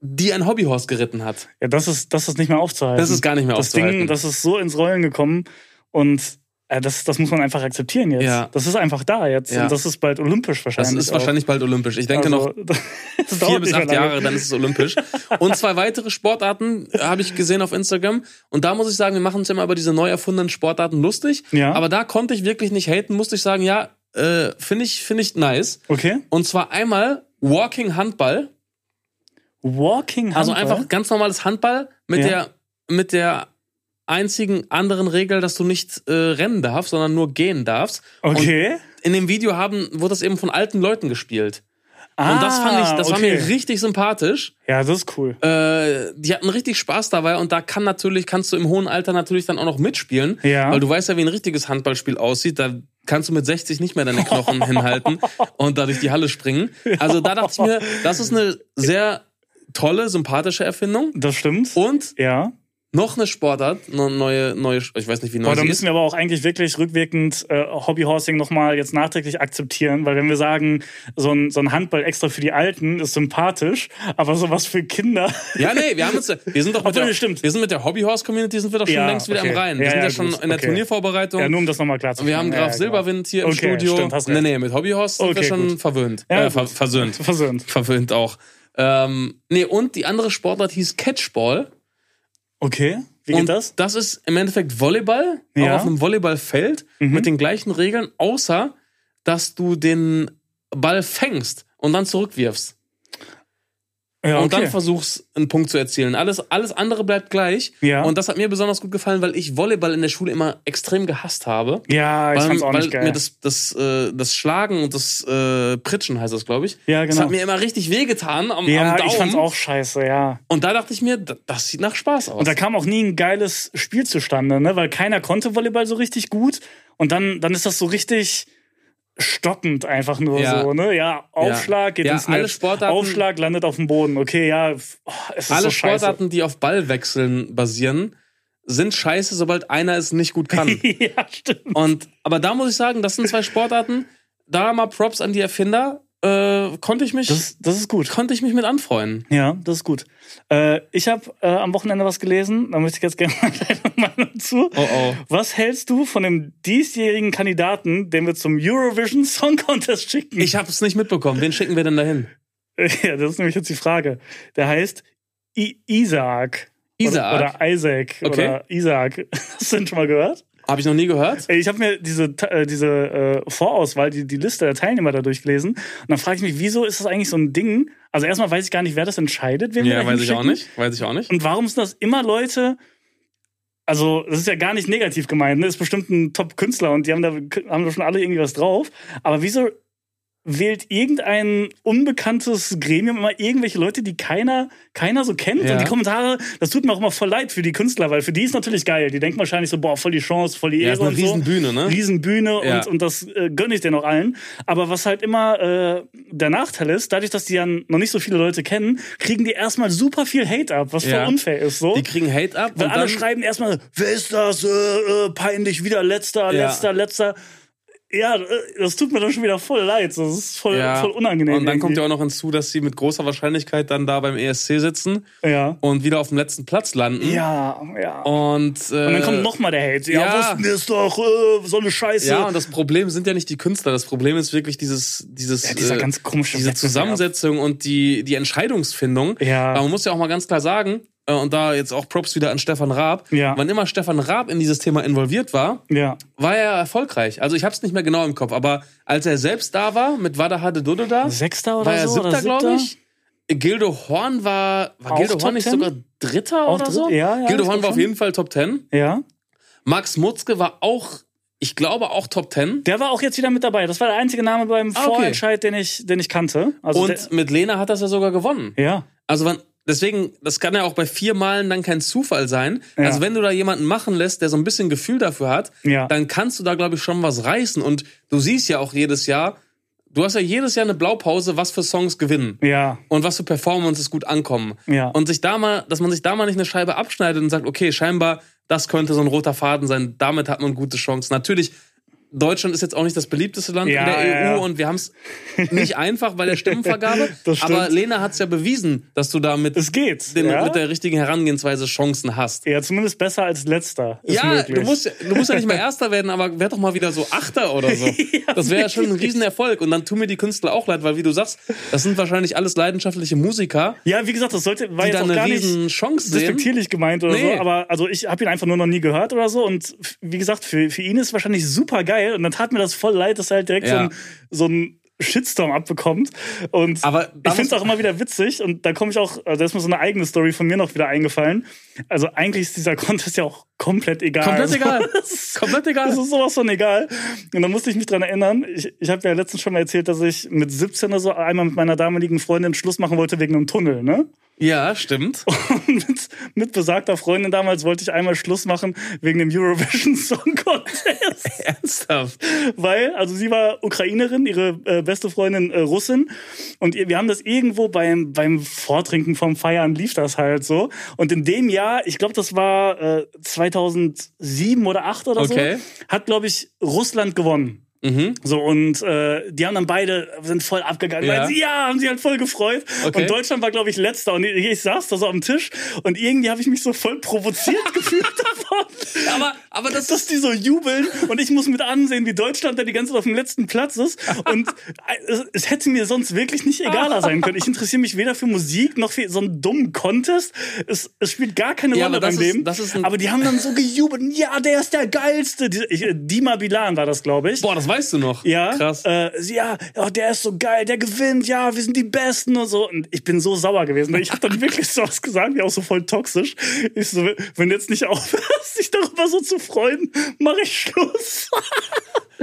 die ein Hobbyhorse geritten hat. Ja, das ist, das ist nicht mehr aufzuhalten. Das ist gar nicht mehr das aufzuhalten. Ding, das ist so ins Rollen gekommen und das, das muss man einfach akzeptieren jetzt. Ja. Das ist einfach da jetzt Ja. und das ist bald olympisch Das wahrscheinlich. ist wahrscheinlich bald olympisch. Ich denke also, noch das vier bis acht. Jahre, dann ist es olympisch. Und zwei weitere Sportarten äh, habe ich gesehen auf Instagram. Und da muss ich sagen, wir machen uns immer über diese neu erfundenen Sportarten lustig. Ja. Aber da konnte ich wirklich nicht haten, musste ich sagen, ja, äh, finde ich, finde ich nice. Okay. Und zwar einmal Walking Handball. Walking Also Handball. einfach ganz normales Handball mit Ja. der mit der einzigen anderen Regel, dass du nicht äh, rennen darfst, sondern nur gehen darfst. Okay. Und in dem Video haben wurde das eben von alten Leuten gespielt. Und das fand ich, das war Ah, okay. mir richtig sympathisch. Ja, das ist cool. Äh, die hatten richtig Spaß dabei und da kann natürlich, kannst du im hohen Alter natürlich dann auch noch mitspielen. Ja. Weil du weißt ja, wie ein richtiges Handballspiel aussieht. Da kannst du mit 60 nicht mehr deine Knochen hinhalten und da durch die Halle springen. Also da dachte ich mir, das ist eine sehr tolle, sympathische Erfindung. Das stimmt. Und ja. Noch eine Sportart, eine neue, neue, ich weiß nicht, wie neu Aber da sie müssen ist. wir aber auch eigentlich wirklich rückwirkend äh, Hobbyhorsing nochmal jetzt nachträglich akzeptieren, weil wenn wir sagen, so ein, so ein Handball extra für die Alten ist sympathisch, aber sowas für Kinder. Ja, nee, wir haben uns, wir sind doch mit Obwohl, der, stimmt. wir sind mit der Hobbyhorse-Community sind wir doch schon Ja, längst wieder okay. am Rhein. Wir Ja, sind ja, ja, schon gut, in der okay. Turniervorbereitung. Ja, nur um das nochmal klar zu wir haben. Graf genau. Silberwind hier im Okay, Studio. stimmt, hast nee, recht. nee, mit Hobbyhorse sind wir Okay, schon gut. verwöhnt. Ja, äh, ver versöhnt. Versöhnt. Verwöhnt auch. Ähm, nee, und die andere Sportart hieß Catchball. Okay, wie geht und das? Das ist im Endeffekt Volleyball, Ja. Mhm. auf einem Volleyballfeld mit den gleichen Regeln, außer dass du den Ball fängst und dann zurückwirfst. Ja, und okay. dann versuchst, einen Punkt zu erzielen. Alles, alles andere bleibt gleich. Ja. Und das hat mir besonders gut gefallen, weil ich Volleyball in der Schule immer extrem gehasst habe. Ja, ich weil, fand's auch weil nicht geil. mir das, das, äh, das Schlagen und das äh, Pritschen heißt das, glaube ich. Ja, Das genau. hat mir immer richtig wehgetan am, ja, am Daumen. ich fand's auch scheiße, ja. Und da dachte ich mir, das sieht nach Spaß aus. Und da kam auch nie ein geiles Spiel zustande, ne? weil keiner konnte Volleyball so richtig gut. Und dann, dann ist das so richtig stockend einfach nur Ja. so, ne? Ja, Aufschlag geht Ja, ins alle Netz. Sportarten- Aufschlag landet auf dem Boden. Okay, ja, oh, es ist Alle so. Sportarten, die auf Ballwechseln basieren, sind scheiße, sobald einer es nicht gut kann. ja, stimmt. Und, aber da muss ich sagen, das sind zwei Sportarten, da mal Props an die Erfinder, äh, konnte ich mich, Das, das ist gut. konnte ich mich mit anfreuen. Ja, das ist gut. Äh, ich habe äh, am Wochenende was gelesen, da möchte ich jetzt gerne mal deine Meinung zu. Oh oh. Was hältst du von dem diesjährigen Kandidaten, den wir zum Eurovision Song Contest schicken? Ich habe es nicht mitbekommen. Wen schicken wir denn dahin? Ja, das ist nämlich jetzt die Frage. Der heißt I Isaac. Isaac? Oder, oder Isaac. Okay. Oder Isaac. Hast du den schon mal gehört? Habe ich noch nie gehört. Ich habe mir diese, äh, diese äh, Vorauswahl, die, die Liste der Teilnehmer da durchgelesen. Und dann frage ich mich, wieso ist das eigentlich so ein Ding? Also erstmal weiß ich gar nicht, wer das entscheidet. Wen wir Ja, weiß ich auch nicht. Weiß ich auch nicht. Und warum sind das immer Leute? Also, das ist ja gar nicht negativ gemeint, ne? Ist bestimmt ein Top-Künstler und die haben da, haben da schon alle irgendwie was drauf. Aber wieso wählt irgendein unbekanntes Gremium immer irgendwelche Leute, die keiner, keiner so kennt? Ja. Und die Kommentare, das tut mir auch immer voll leid für die Künstler, weil für die ist natürlich geil. Die denken wahrscheinlich so, boah, voll die Chance, voll die Ja, Ehre ist eine und so. Riesenbühne, ne? Riesenbühne Ja. und, und das äh, gönne ich denen auch allen. Aber was halt immer äh, der Nachteil ist, dadurch, dass die ja noch nicht so viele Leute kennen, kriegen die erstmal super viel Hate ab, was Ja. voll unfair ist. So. Die kriegen Hate ab Weil und alle schreiben erstmal, wer ist das? Äh, äh, peinlich, wieder letzter, Ja. letzter, letzter. Ja, äh, das tut mir dann schon wieder voll leid. Das ist voll, ja, voll unangenehm. Und dann kommt ja irgendwie. auch noch hinzu, dass sie mit großer Wahrscheinlichkeit dann da beim ESC sitzen ja. und wieder auf dem letzten Platz landen. Ja, ja. Und, äh, Und dann kommt noch mal der Hate. Ja, ja. wussten wir es doch, äh, so eine Scheiße. Ja, und das Problem sind ja nicht die Künstler, das Problem ist wirklich dieses, dieses Ja, dieser äh, ganz komische diese Wettbewerb. Zusammensetzung und die, die Entscheidungsfindung. Ja. Aber man muss ja auch mal ganz klar sagen, und da jetzt auch Props wieder an Stefan Raab, Ja. wann immer Stefan Raab in dieses Thema involviert war, Ja. war er erfolgreich. Also ich habe es nicht mehr genau im Kopf, aber als er selbst da war mit Wada Hade Dododa, Sechster oder war er so? siebter, glaube ich. Gildo Horn war, war Auch Gildo Horn nicht 10? sogar Dritter Auch oder Dritt- so? ja, ja, Gildo Horn war auf jeden Fall Top 10. Ja. Max Mutzke war auch, ich glaube auch Top 10. Der war auch jetzt wieder mit dabei. Das war der einzige Name beim Ah, okay. Vorentscheid, den ich, den ich kannte. Also Und mit Lena hat das ja sogar gewonnen. ja. Also wann, deswegen, das kann ja auch bei vier Malen dann kein Zufall sein. Ja. Also wenn du da jemanden machen lässt, der so ein bisschen Gefühl dafür hat, Ja. dann kannst du da, glaube ich, schon was reißen. Und du siehst ja auch jedes Jahr, du hast ja jedes Jahr eine Blaupause, was für Songs gewinnen. Ja. Und was für Performances gut ankommen. Ja. Und sich da mal, dass man sich da mal nicht eine Scheibe abschneidet und sagt, okay, scheinbar, das könnte so ein roter Faden sein, damit hat man gute Chancen. Natürlich, Deutschland ist jetzt auch nicht das beliebteste Land Ja, in der EU ja, ja. und wir haben es nicht einfach bei der Stimmenvergabe. Aber Lena hat es ja bewiesen, dass du da mit, Es geht. den, ja? mit der richtigen Herangehensweise Chancen hast. ja, zumindest besser als letzter. Ja, du musst, ja- du musst ja nicht mal Erster werden, aber wär doch mal wieder so Achter oder so. das wäre ja schon ein Riesenerfolg. Und dann tun mir die Künstler auch leid, weil wie du sagst, das sind wahrscheinlich alles leidenschaftliche Musiker, Ja, wie gesagt, das sollte, war jetzt auch eine gar nicht Chance sehen. despektierlich gemeint oder Nee. so, aber also ich habe ihn einfach nur noch nie gehört oder so und wie gesagt, für, für ihn ist es wahrscheinlich super geil und dann tat mir das voll leid, dass er halt direkt so, Ja. ein, so ein Shitstorm abbekommt und Aber ich finde es auch immer wieder witzig und da komme ich auch, also da ist mir so eine eigene Story von mir noch wieder eingefallen. Also eigentlich ist dieser Contest ja auch komplett egal. Komplett egal. Das ist- Komplett egal. Das ist sowas von egal. Und da musste ich mich dran erinnern. Ich, ich habe ja letztens schon mal erzählt, dass ich mit 17 oder so einmal mit meiner damaligen Freundin Schluss machen wollte wegen einem Tunnel, ne? Ja, stimmt. Und mit, mit besagter Freundin damals wollte ich einmal Schluss machen wegen dem Eurovision Song Contest. Ernsthaft. Weil, also sie war Ukrainerin, ihre äh, beste Freundin äh, Russin. Und wir haben das irgendwo beim, beim Vortrinken vom Feiern lief das halt so. Und in dem Jahr, ich glaube, das war äh, 2007 oder 8 oder Okay. so, hat, glaube ich, Russland gewonnen. Mhm. So, und äh, die haben dann beide, sind voll abgegangen. Ja. Sie, ja haben sich halt voll gefreut. Okay. Und Deutschland war, glaube ich, letzter. Und ich, ich saß da so am Tisch und irgendwie habe ich mich so voll provoziert gefühlt davon. aber, aber das dass die so jubeln und ich muss mit ansehen, wie Deutschland da die ganze Zeit auf dem letzten Platz ist. Und es, es hätte mir sonst wirklich nicht egaler sein können. Ich interessiere mich weder für Musik noch für so einen dummen Contest. Es, es spielt gar keine Ja, Rolle beim ist- Leben. aber die haben dann so gejubelt. Ja, der ist der geilste. Die- ich- äh, Dima Bilan war das, glaube ich. Boah, das weißt du noch. Ja, Krass. Äh, ja, ja, der ist so geil, der gewinnt, ja, wir sind die Besten und so. Und ich bin so sauer gewesen. Ich habe dann wirklich so was gesagt, wie auch so voll toxisch. Ich so, wenn du jetzt nicht aufhörst, dich darüber so zu freuen, mache ich Schluss.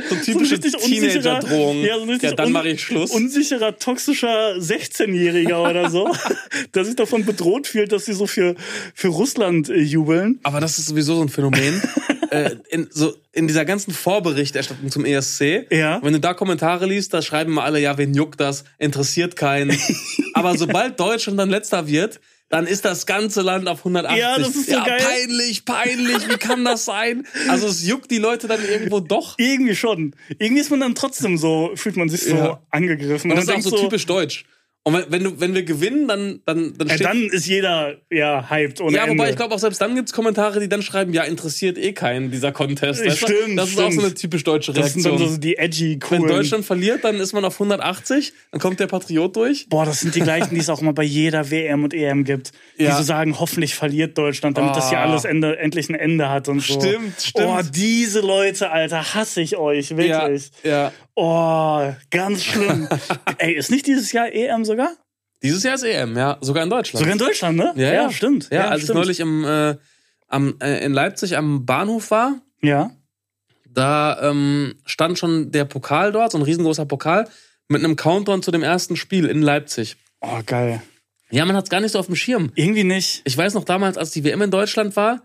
so typische Teenager-Drohung. Ja, so ja, dann mache ich Schluss. Unsicherer, toxischer 16-Jähriger oder so, der sich davon bedroht fühlt, dass sie so für, für Russland äh, jubeln. Aber das ist sowieso so ein Phänomen. äh, in, so, in dieser ganzen Vorberichterstattung zum ESC, Ja. wenn du da Kommentare liest, da schreiben immer alle, ja, wen juckt das, interessiert keinen. Aber sobald Deutschland dann letzter wird, dann ist das ganze Land auf 180. Ja, das ist so ja, geil. Peinlich, peinlich, wie kann das sein? Also es juckt die Leute dann irgendwo doch. Irgendwie schon. Irgendwie ist man dann trotzdem so, fühlt man sich so Ja. angegriffen. Und das ist auch so typisch deutsch. Und wenn, wenn, du, wenn wir gewinnen, dann, dann, dann Ja, dann ist jeder ja hyped ohne Ja, wobei Ende. ich glaube auch selbst dann gibt's Kommentare, die dann schreiben, ja, interessiert eh keinen dieser Contest. weißt? Stimmt, Das ist auch so stimmt. eine typisch deutsche das sind Reaktion. so die edgy, Wenn coolen. Deutschland verliert, dann ist man auf 180, dann kommt der Patriot durch. Boah, das sind die gleichen, die es auch immer bei jeder WM und EM gibt. Die Ja. so sagen, hoffentlich verliert Deutschland, damit das hier Ah. alles Ende, endlich ein Ende hat und so. Stimmt, stimmt. Oh, diese Leute, Alter, hasse ich euch, wirklich. Ja, ja. Oh, ganz schlimm. Ey, ist nicht dieses Jahr EM sogar? Dieses Jahr ist EM, ja, sogar in Deutschland. Sogar in Deutschland, ne? ja, ja, stimmt. Ja, als stimmt. ich neulich im, äh, am, äh, in Leipzig am Bahnhof war, Ja. da ähm, stand schon der Pokal dort, so ein riesengroßer Pokal, mit einem Countdown zu dem ersten Spiel in Leipzig. Oh, geil. Ja, man hat's gar nicht so auf dem Schirm. Irgendwie nicht. Ich weiß noch damals, als die WM in Deutschland war,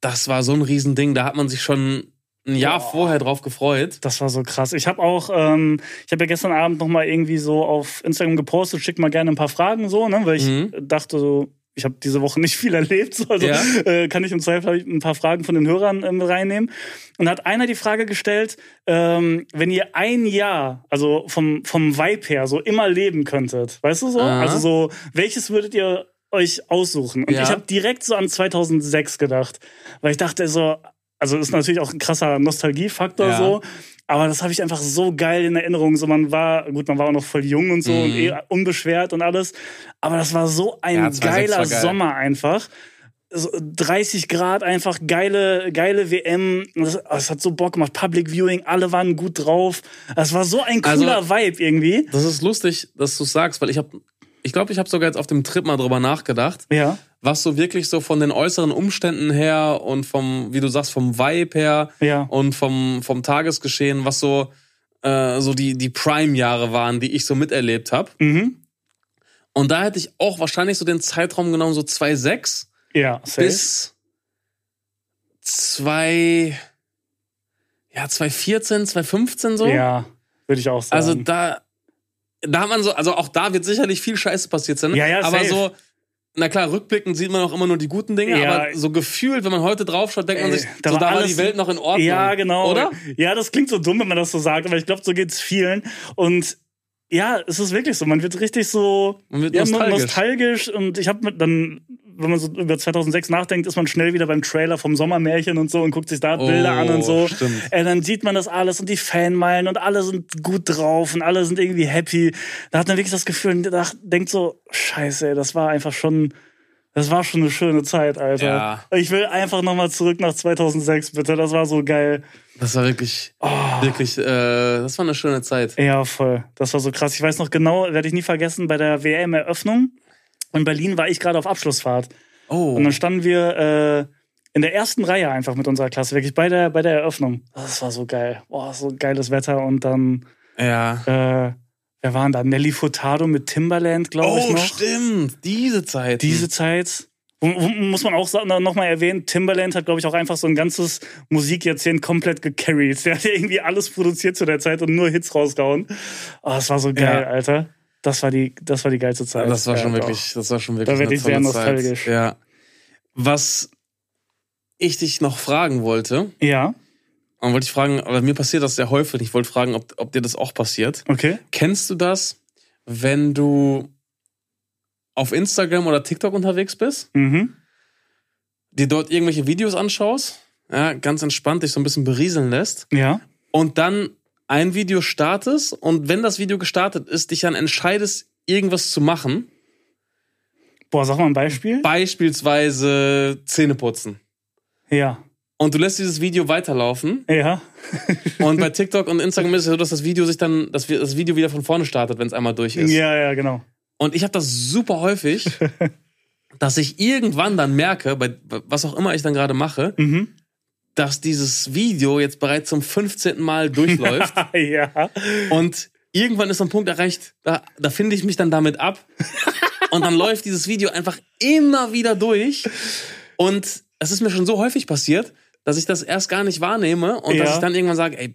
das war so ein Riesending. Da hat man sich schon ein Jahr Boah. vorher drauf gefreut. Das war so krass. Ich habe auch, ähm, ich habe ja gestern Abend noch mal irgendwie so auf Instagram gepostet, schick mal gerne ein paar Fragen so, ne, weil ich Mhm. dachte so, ich habe diese Woche nicht viel erlebt, so, also Ja. äh, kann ich im Zweifel ein paar Fragen von den Hörern ähm, reinnehmen. Und hat einer die Frage gestellt, ähm, wenn ihr ein Jahr, also vom vom Vibe her, so immer leben könntet, weißt du so? Aha. Also so, welches würdet ihr euch aussuchen? Und Ja. ich habe direkt so an 2006 gedacht, weil ich dachte so, also ist natürlich auch ein krasser Nostalgiefaktor Ja. so. Aber das habe ich einfach so geil in Erinnerung. So, man war, gut, man war auch noch voll jung und so Mhm. und eh unbeschwert und alles. Aber das war so ein Ja, 2006 geiler geil. Sommer einfach. So 30 Grad, einfach geile, geile WM. Das, das hat so Bock gemacht. Public Viewing, alle waren gut drauf. Das war so ein Also- cooler Vibe irgendwie. Das ist lustig, dass du sagst, weil ich habe, ich glaube, ich habe sogar jetzt auf dem Trip mal drüber nachgedacht, Ja. Was so wirklich so von den äußeren Umständen her und vom, wie du sagst, vom Vibe her Ja. und vom, vom Tagesgeschehen, was so, äh, so die, die Prime-Jahre waren, die ich so miterlebt habe. Mhm. Und da hätte ich auch wahrscheinlich so den Zeitraum genommen, so 2,6 Ja, safe. bis 2, ja, 2014, 2015 so. Ja, würde ich auch sagen. Also da, da hat man so, also auch da wird sicherlich viel Scheiße passiert sein. Ja, ja, aber safe. so, na klar, rückblickend sieht man auch immer nur die guten Dinge, Ja. aber so gefühlt, wenn man heute draufschaut, denkt man sich, da so, war da war die Welt noch in Ordnung. Ja, genau. Oder? Ja, das klingt so dumm, wenn man das so sagt, aber ich glaube, so geht's vielen. Und ja, es ist wirklich so. Man wird richtig so Man wird ja, nostalgisch. nostalgisch. Und ich habe dann, wenn man so über 2006 nachdenkt, ist man schnell wieder beim Trailer vom Sommermärchen und so und guckt sich da Oh, Bilder an und so. stimmt. Äh, dann sieht man das alles und die Fanmeilen und alle sind gut drauf und alle sind irgendwie happy. Da hat man wirklich das Gefühl und denkt so, scheiße, ey, das war einfach schon, das war schon eine schöne Zeit, Alter. Ja. Ich will einfach nochmal zurück nach 2006, bitte. Das war so geil. Das war wirklich, Oh. wirklich, äh, das war eine schöne Zeit. Ja, voll. Das war so krass. Ich weiß noch genau, werde ich nie vergessen, bei der WM-Eröffnung in Berlin war ich gerade auf Abschlussfahrt. Oh. Und dann standen wir äh, in der ersten Reihe einfach mit unserer Klasse, wirklich bei der, bei der Eröffnung. Das war so geil. Boah, so geiles Wetter. Und dann, Ja. äh, wer waren da? Nelly Furtado mit Timbaland, glaube ich Oh, stimmt. Diese Zeit. Diese Zeit. Muss man auch nochmal erwähnen, Timbaland hat, glaube ich, auch einfach so ein ganzes Musikjahrzehnt komplett gecarried. Der hat ja irgendwie alles produziert zu der Zeit und nur Hits rausgehauen. Oh, das war so geil, Ja. Alter. Das war die, das war die geilste Zeit. das war Ja, schon doch. wirklich, das war schon wirklich Da werd eine ich sehr tolle Zeit. nostalgisch. Ja. Was ich dich noch fragen wollte, Ja, und wollte ich fragen, aber mir passiert das sehr häufig. Ich wollte fragen, ob, ob dir das auch passiert. okay. Kennst du das, wenn du auf Instagram oder TikTok unterwegs bist, Mhm. dir dort irgendwelche Videos anschaust ja, ganz entspannt dich so ein bisschen berieseln lässt Ja. und dann ein Video startest und wenn das Video gestartet ist, dich dann entscheidest, irgendwas zu machen, Boah, sag mal ein Beispiel. beispielsweise Zähne putzen. Ja. Und du lässt dieses Video weiterlaufen Ja. und bei TikTok und Instagram ist es so, dass das Video sich dann, dass wir- das Video wieder von vorne startet, wenn es einmal durch ist. Ja, ja, genau. Und ich habe das super häufig, dass ich irgendwann dann merke, bei was auch immer ich dann gerade mache, Mhm. Dass dieses Video jetzt bereits zum 15. Mal durchläuft. ja. und irgendwann ist so ein Punkt erreicht, da, da finde ich mich dann damit ab. und dann läuft dieses Video einfach immer wieder durch. Und es ist mir schon so häufig passiert, dass ich das erst gar nicht wahrnehme und Ja. dass ich dann irgendwann sage, ey?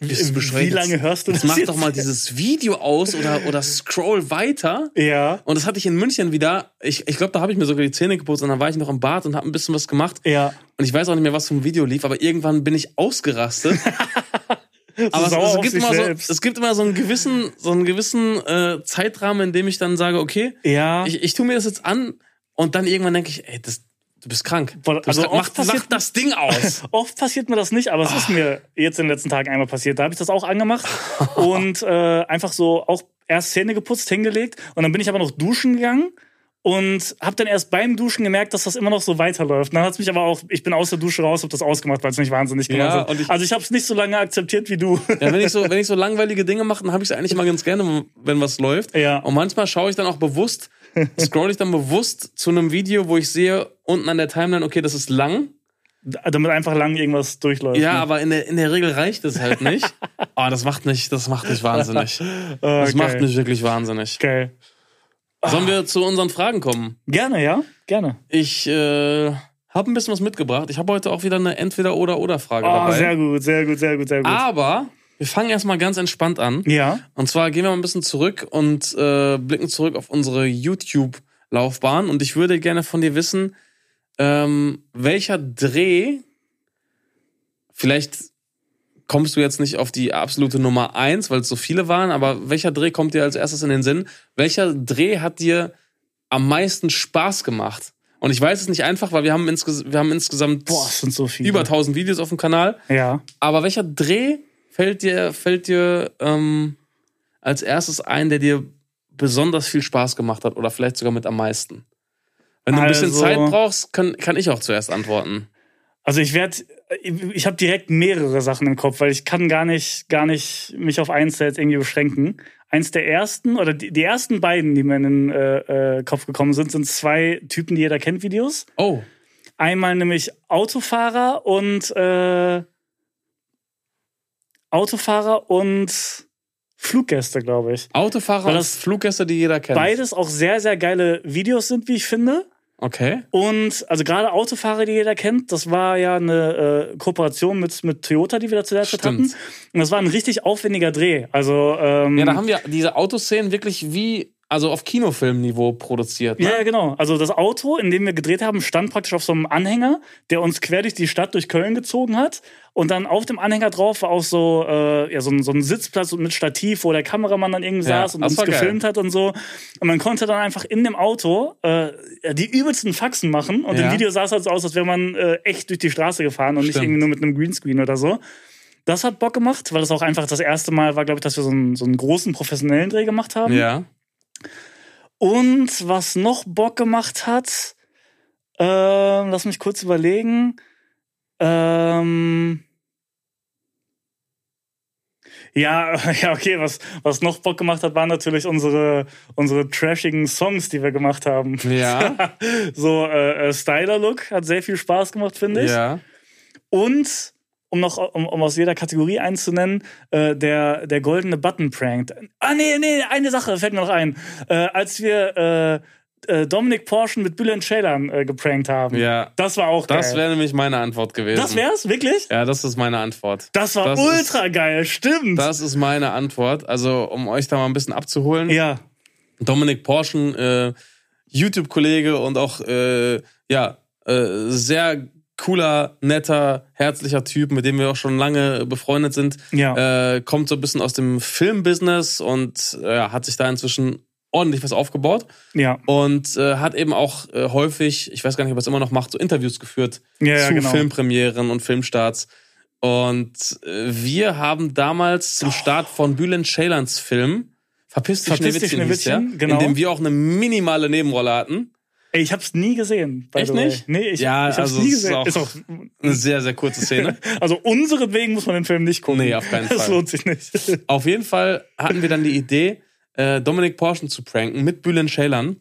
Wie lange hörst du Jetzt das mach jetzt? doch mal dieses Video aus oder, oder scroll weiter. Ja. Und das hatte ich in München wieder. Ich, ich glaube, da habe ich mir sogar die Zähne geputzt und dann war ich noch im Bad und habe ein bisschen was gemacht. Ja. Und ich weiß auch nicht mehr, was vom Video lief, aber irgendwann bin ich ausgerastet. aber es, es, gibt immer so, es gibt immer so einen gewissen, so einen gewissen äh, Zeitrahmen, in dem ich dann sage, okay, Ja. ich, ich tue mir das jetzt an und dann irgendwann denke ich, ey, das, du bist krank. Du bist also krank. mach, oft passiert- mach das Ding aus. Oft passiert mir das nicht, aber es ist mir jetzt in den letzten Tagen einmal passiert. Da habe ich das auch angemacht und äh, einfach so auch erst Zähne geputzt, hingelegt und dann bin ich aber noch duschen gegangen und habe dann erst beim Duschen gemerkt, dass das immer noch so weiterläuft. Dann hat's mich aber auch, ich bin aus der Dusche raus, habe das ausgemacht, weil es mich wahnsinnig gemacht Ja, hat. ich- also ich habe es nicht so lange akzeptiert wie du. Ja, wenn ich so, wenn ich so langweilige Dinge mache, dann habe ich es eigentlich immer ganz gerne, wenn was läuft. Ja. Und manchmal schaue ich dann auch bewusst, scroll ich dann bewusst zu einem Video, wo ich sehe unten an der Timeline, okay, das ist lang. Damit einfach lang irgendwas durchläuft. Ja, ne? aber in der, in der Regel reicht es halt nicht. Oh, das macht mich, das macht mich wahnsinnig. Das Okay. macht mich wirklich wahnsinnig. Geil. Sollen wir zu unseren Fragen kommen? Gerne, ja? Gerne. Ich äh, habe ein bisschen was mitgebracht. Ich habe heute auch wieder eine Entweder-Oder-Oder-Frage Oh, dabei. sehr gut, sehr gut, sehr gut, sehr gut. Aber wir fangen erstmal ganz entspannt an. Ja. Und zwar gehen wir mal ein bisschen zurück und äh, blicken zurück auf unsere YouTube-Laufbahn. Und ich würde gerne von dir wissen, ähm, welcher Dreh, vielleicht kommst du jetzt nicht auf die absolute Nummer eins, weil es so viele waren, aber welcher Dreh kommt dir als erstes in den Sinn? Welcher Dreh hat dir am meisten Spaß gemacht? Und ich weiß es nicht einfach, weil wir haben, insges wir haben insgesamt Boah, sind so viele. über 1000 Videos auf dem Kanal. Ja. Aber welcher Dreh fällt dir, fällt dir ähm, als erstes ein, der dir besonders viel Spaß gemacht hat oder vielleicht sogar mit am meisten? Wenn du ein bisschen Also- Zeit brauchst, kann, kann ich auch zuerst antworten. Also ich werde, ich habe direkt mehrere Sachen im Kopf, weil ich kann gar nicht, gar nicht mich auf eins jetzt irgendwie beschränken. Eins der ersten oder die, die ersten beiden, die mir in den äh, äh, Kopf gekommen sind, sind zwei Typen, die jeder kennt Videos. Oh, Einmal nämlich Autofahrer und äh, Autofahrer und Fluggäste, glaube ich. Autofahrer und Fluggäste, die jeder kennt. Beides auch sehr, sehr geile Videos sind, wie ich finde. Okay. Und also gerade Autofahrer, die jeder kennt, das war ja eine äh, Kooperation mit, mit Toyota, die wir da zu der Zeit hatten. Und das war ein richtig aufwendiger Dreh. Also ähm, Ja, da haben wir diese Autoszenen wirklich wie, also auf Kinofilmniveau produziert. Ne? ja, genau. Also das Auto, in dem wir gedreht haben, stand praktisch auf so einem Anhänger, der uns quer durch die Stadt, durch Köln gezogen hat. Und dann auf dem Anhänger drauf war auch so, äh, ja, so, ein, so ein Sitzplatz mit Stativ, wo der Kameramann dann irgendwie Ja, saß und das uns gefilmt hat und so. Und man konnte dann einfach in dem Auto äh, die übelsten Faxen machen. Und Ja. im Video sah es halt so aus, als wäre man äh, echt durch die Straße gefahren und nicht Stimmt. irgendwie nur mit einem Greenscreen oder so. Das hat Bock gemacht, weil das auch einfach das erste Mal war, glaube ich, dass wir so einen, so einen großen professionellen Dreh gemacht haben. Ja. Und was noch Bock gemacht hat, ähm, lass mich kurz überlegen. Ähm, ja, ja, okay, was, was noch Bock gemacht hat, waren natürlich unsere, unsere trashigen Songs, die wir gemacht haben. Ja. so, äh, äh, Styler-Look hat sehr viel Spaß gemacht, finde ich. ja. Und um noch um, um aus jeder Kategorie einzunennen, äh, der, der goldene Button Prank. Ah, nee, nee, eine Sache fällt mir noch ein. Äh, als wir äh, äh, Dominik Porschen mit Bülent Ceylan äh, geprankt haben. Ja. Das war auch Das geil. wäre nämlich meine Antwort gewesen. das wär's, wirklich? Ja, das ist meine Antwort. Das war Das ist- ultra geil, stimmt. Das ist meine Antwort. Also, um euch da mal ein bisschen abzuholen. ja, Dominik Porschen, äh, YouTube-Kollege und auch ja sehr cooler, netter, herzlicher Typ, mit dem wir auch schon lange befreundet sind. ja. Äh, kommt so ein bisschen aus dem Filmbusiness und äh, hat sich da inzwischen ordentlich was aufgebaut. Ja. Und äh, hat eben auch äh, häufig, ich weiß gar nicht, ob er es immer noch macht, so Interviews geführt Ja, ja, zu genau. Filmpremieren und Filmstarts. Und äh, wir haben damals zum Start von Bülent Ceylan's Film Verpiss dich, Verpiss dich, Schneewittchen, hieß der, Schneewittchen, genau. in dem wir auch eine minimale Nebenrolle hatten. Ey, ich hab's nie gesehen. Echt nicht? Nee, ich, Ja, ich hab's also nie es ist gesehen. auch- Ist auch, Eine sehr, sehr kurze Szene. also unseretwegen muss man den Film nicht gucken. Nee, auf keinen Das Fall. lohnt sich nicht. Auf jeden Fall hatten wir dann die Idee, äh, Dominik Porschen zu pranken mit Bülent Ceylan.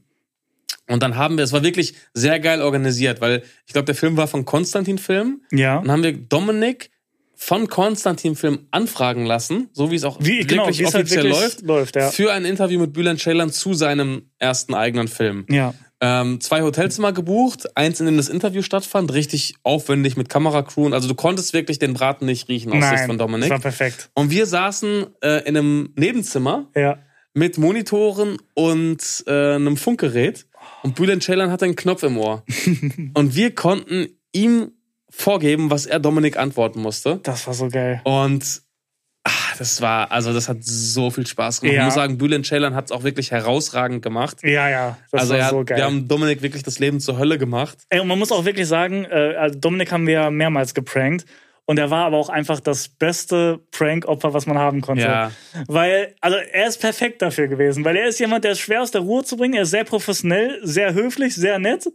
Und dann haben wir, es war wirklich sehr geil organisiert, weil ich glaube, der Film war von Konstantin Film. Ja. Dann haben wir Dominik von Konstantin Film anfragen lassen, so wie es auch Wie, wirklich genau, es halt offiziell wirklich läuft, läuft ja. für ein Interview mit Bülent Ceylan zu seinem ersten eigenen Film. Ja. Ähm, zwei Hotelzimmer gebucht, eins, in dem das Interview stattfand, richtig aufwendig mit Kameracrew. Also du konntest wirklich den Braten nicht riechen aus Sicht von das Dominik. war perfekt. Und wir saßen äh, in einem Nebenzimmer Ja. mit Monitoren und äh, einem Funkgerät. Und Bülent Ceylan hatte einen Knopf im Ohr. und wir konnten ihm vorgeben, was er Dominik antworten musste. Das war so geil. Und ach, das war, also das hat so viel Spaß gemacht. Ja. Ich muss sagen, Bülent Ceylan hat es auch wirklich herausragend gemacht. Ja, ja. Das also war hat, so geil. wir haben Dominik wirklich das Leben zur Hölle gemacht. Ey, und man muss auch wirklich sagen, äh, also Dominik haben wir mehrmals geprankt. Und er war aber auch einfach das beste Prank-Opfer, was man haben konnte. Ja. Weil, also er ist perfekt dafür gewesen, weil er ist jemand, der ist schwer aus der Ruhe zu bringen. Er ist sehr professionell, sehr höflich, sehr nett.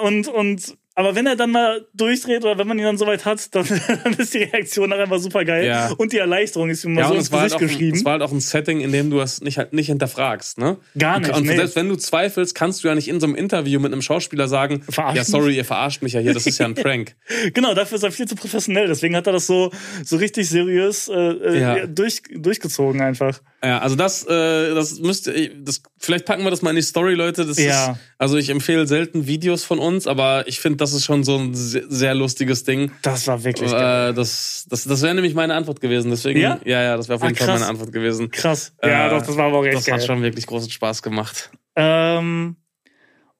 Und, und, aber wenn er dann mal durchdreht oder wenn man ihn dann soweit hat, dann, dann ist die Reaktion nachher einfach super geil. Ja. Und die Erleichterung ist ihm mal Ja, so ins halt Gesicht auch ein, geschrieben. es war halt auch ein Setting, in dem du es nicht, halt nicht hinterfragst. Ne? Gar nicht, Und nee. selbst wenn du zweifelst, kannst du ja nicht in so einem Interview mit einem Schauspieler sagen, Verarscht ja, mich. sorry, ihr verarscht mich ja hier, das ist ja ein Prank. Genau, dafür ist er viel zu professionell. Deswegen hat er das so, so richtig seriös äh, äh, Ja. durch, durchgezogen einfach. Ja, also das, äh, das müsste, das, vielleicht packen wir das mal in die Story, Leute. Das Ja. ist, also ich empfehle selten Videos von uns, aber ich finde, das ist schon so ein sehr, sehr lustiges Ding. Das war wirklich geil. Äh, das das, das wäre nämlich meine Antwort gewesen. Deswegen, Ja? ja, ja, das wäre auf Ah, jeden Fall krass. meine Antwort gewesen. Krass. Ja, Äh, doch, das war aber auch echt Das geil. hat schon wirklich großen Spaß gemacht. Ähm,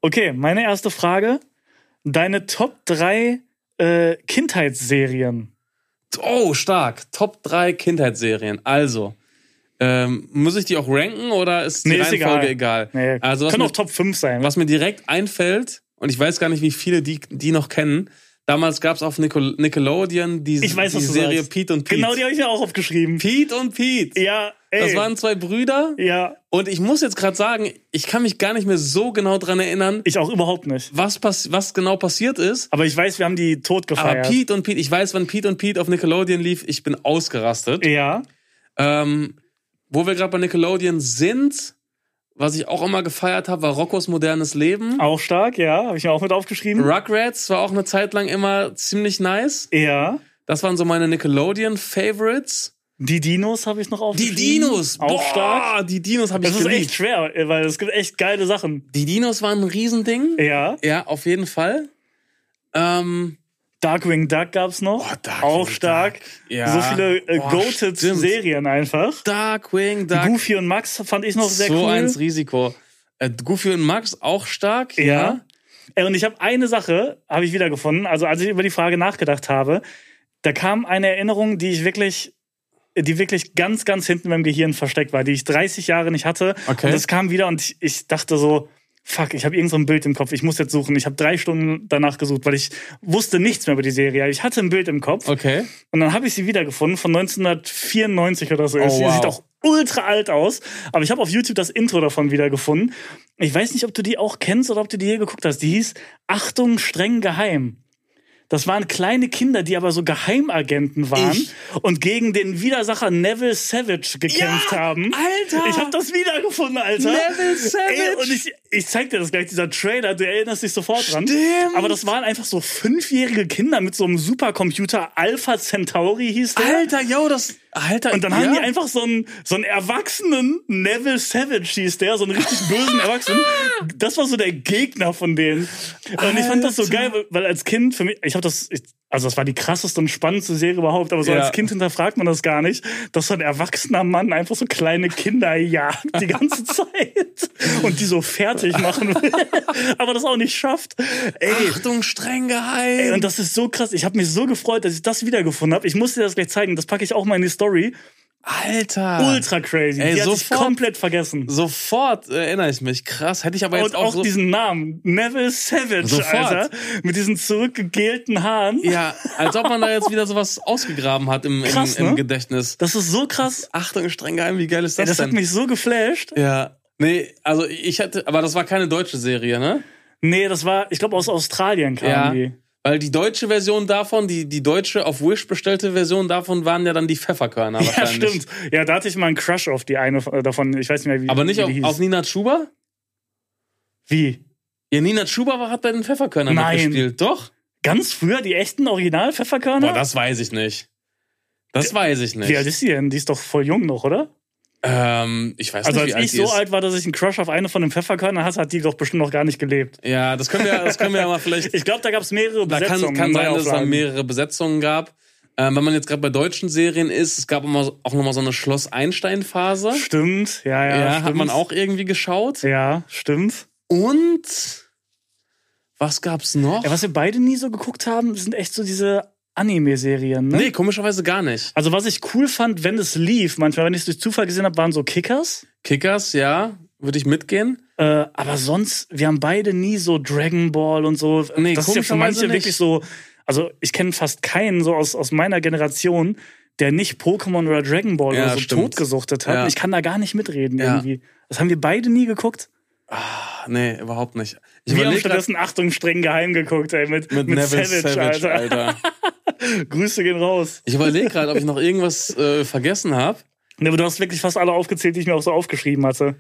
okay, meine erste Frage. Deine Top 3 äh, Kindheitsserien. Oh, stark. Top 3 Kindheitsserien. Also, ähm, muss ich die auch ranken oder ist die Nee, ist Reihenfolge egal. egal? Nee, Also, kann auch Top 5 sein. was mir direkt einfällt, und ich weiß gar nicht, wie viele die, die noch kennen, damals gab es auf Nickel Nickelodeon die, weiß, die Serie sagst. Pete und Pete. Genau, die habe ich mir auch aufgeschrieben. Pete und Pete. Ja, ey. Das waren zwei Brüder. ja, Und ich muss jetzt gerade sagen, ich kann mich gar nicht mehr so genau dran erinnern, ich auch überhaupt nicht. was, pass was genau passiert ist. Aber ich weiß, wir haben die tot Aber gefeiert. Pete und Pete, ich weiß, wann Pete und Pete auf Nickelodeon lief, ich bin ausgerastet. ja, Ähm, wo wir gerade bei Nickelodeon sind, was ich auch immer gefeiert habe, war Roccos modernes Leben. auch stark, ja, habe ich mir auch mit aufgeschrieben. Rugrats war auch eine Zeit lang immer ziemlich nice. ja. Das waren so meine Nickelodeon-Favorites. Die Dinos habe ich noch Die aufgeschrieben. Dinos! Auch Boah, stark. Die Dinos habe ich Das ist geliebt. echt schwer, weil es gibt echt geile Sachen. Die Dinos waren ein Riesending. Ja. Ja, auf jeden Fall. Ähm, Darkwing Duck gab's noch. Oh, Darkwing auch stark. Duck. Ja. So viele äh, Boah, goated stimmt. Serien einfach. Darkwing Duck. Goofy und Max fand ich noch sehr so cool. eins Risiko. Äh, Goofy und Max auch stark. Ja. Ey, Und ich habe eine Sache, habe ich wiedergefunden. Also als ich über die Frage nachgedacht habe, da kam eine Erinnerung, die ich wirklich, die wirklich ganz, ganz hinten beim Gehirn versteckt war, die ich 30 Jahre nicht hatte. Okay. Und das kam wieder und ich, ich dachte so, fuck, ich habe irgend so ein Bild im Kopf, ich muss jetzt suchen. Ich habe drei Stunden danach gesucht, weil ich wusste nichts mehr über die Serie. Ich hatte ein Bild im Kopf Okay. und dann habe ich sie wiedergefunden von 1994 oder so. Oh, Sie wow. sieht auch ultra alt aus, aber ich habe auf YouTube das Intro davon wiedergefunden. Ich weiß nicht, ob du die auch kennst oder ob du die hier geguckt hast. Die hieß Achtung, streng geheim. Das waren kleine Kinder, die aber so Geheimagenten waren Ich. und gegen den Widersacher Neville Savage gekämpft Ja, haben. Alter! Ich habe das wiedergefunden, Alter. Neville Savage! Ey, und ich, ich zeig dir das gleich, dieser Trailer, du erinnerst dich sofort dran. Stimmt. Aber das waren einfach so fünfjährige Kinder mit so einem Supercomputer, Alpha Centauri hieß der. Alter, yo, das. Alter. Und dann ja. haben die einfach so einen, so einen erwachsenen Neville Savage hieß der, so einen richtig bösen Erwachsenen. Das war so der Gegner von denen. Und ich fand das so Alter. geil, weil als Kind, für mich, ich habe das, ich, also das war die krasseste und spannendste Serie überhaupt, aber so Ja. als Kind hinterfragt man das gar nicht, dass so ein erwachsener Mann einfach so kleine Kinder jagt die ganze Zeit und die so fertig machen will, aber das auch nicht schafft. Ey, Achtung, streng geheim. Ey, und das ist so krass. Ich habe mich so gefreut, dass ich das wiedergefunden habe. Ich muss dir das gleich zeigen. Das packe ich auch mal in die Story. Alter. Ultra crazy. Ey, die sofort- komplett vergessen. Sofort erinnere ich mich. Krass. Hätte ich aber jetzt Und auch, auch so. diesen Namen, Neville Savage, Sofort. Alter. Mit diesen zurückgegelten Haaren. ja, als ob man da jetzt wieder sowas ausgegraben hat im, Krass, im, im ne? Gedächtnis. Das ist so krass. Achtung, streng geheim, wie geil ist Ey, das, das hat denn? mich so geflasht. ja. Nee, also ich hatte, aber das war keine deutsche Serie, ne? Nee, das war, ich glaube, aus Australien kam Ja. die. Weil die deutsche Version davon, die, die deutsche auf Wish bestellte Version davon waren ja dann die Pfefferkörner Ja, wahrscheinlich. stimmt. Ja, da hatte ich mal einen Crush auf die eine äh, davon. Ich weiß nicht mehr, wie Aber nicht wie auf, hieß. auf Nina Schuber? Wie? Ja, Nina Schuber hat bei den Pfefferkörnern Nein. mitgespielt. Doch? Ganz früher die echten Original-Pfefferkörner? Boah, das weiß ich nicht. Das weiß ich nicht. Wie alt ist die denn? Die ist doch voll jung noch, oder? Ähm, ich weiß Also nicht, als ich so ist. alt war, dass ich einen Crush auf eine von den Pfefferkörnern hatte, hat die doch bestimmt noch gar nicht gelebt. Ja, das können wir, das können wir ja mal vielleicht. Ich glaube, da gab es mehrere Da kann, Besetzungen. kann sein, dass es da mehrere Besetzungen gab. Ähm, wenn man jetzt gerade bei deutschen Serien ist, es gab immer, auch nochmal so eine Schloss-Einstein-Phase. Stimmt, ja, ja. Ja, stimmt. hat man auch irgendwie geschaut. Ja, stimmt. Und was gab's noch? Ja, was wir beide nie so geguckt haben, sind echt so diese Anime-Serien. Ne? nee, komischerweise gar nicht. Also was ich cool fand, wenn es lief, manchmal, wenn ich es durch Zufall gesehen habe, waren so Kickers. Kickers, ja, würde ich mitgehen. Äh, aber sonst, wir haben beide nie so Dragon Ball und so. Nee, das ist ja für manche nicht. wirklich so. Also ich kenne fast keinen so aus, aus meiner Generation, der nicht Pokémon oder Dragon Ball Ja, oder so stimmt. totgesuchtet hat. Ja. Ich kann da gar nicht mitreden Ja. irgendwie. Das haben wir beide nie geguckt. Ah, nee, überhaupt nicht. Ich Wir haben grad stattdessen Achtung streng geheim geguckt, ey, mit, mit, mit, Savage, Savage, Alter. Alter. Grüße gehen raus. Ich überlege gerade, ob ich noch irgendwas äh, vergessen habe. Nee, aber du hast wirklich fast alle aufgezählt, die ich mir auch so aufgeschrieben hatte.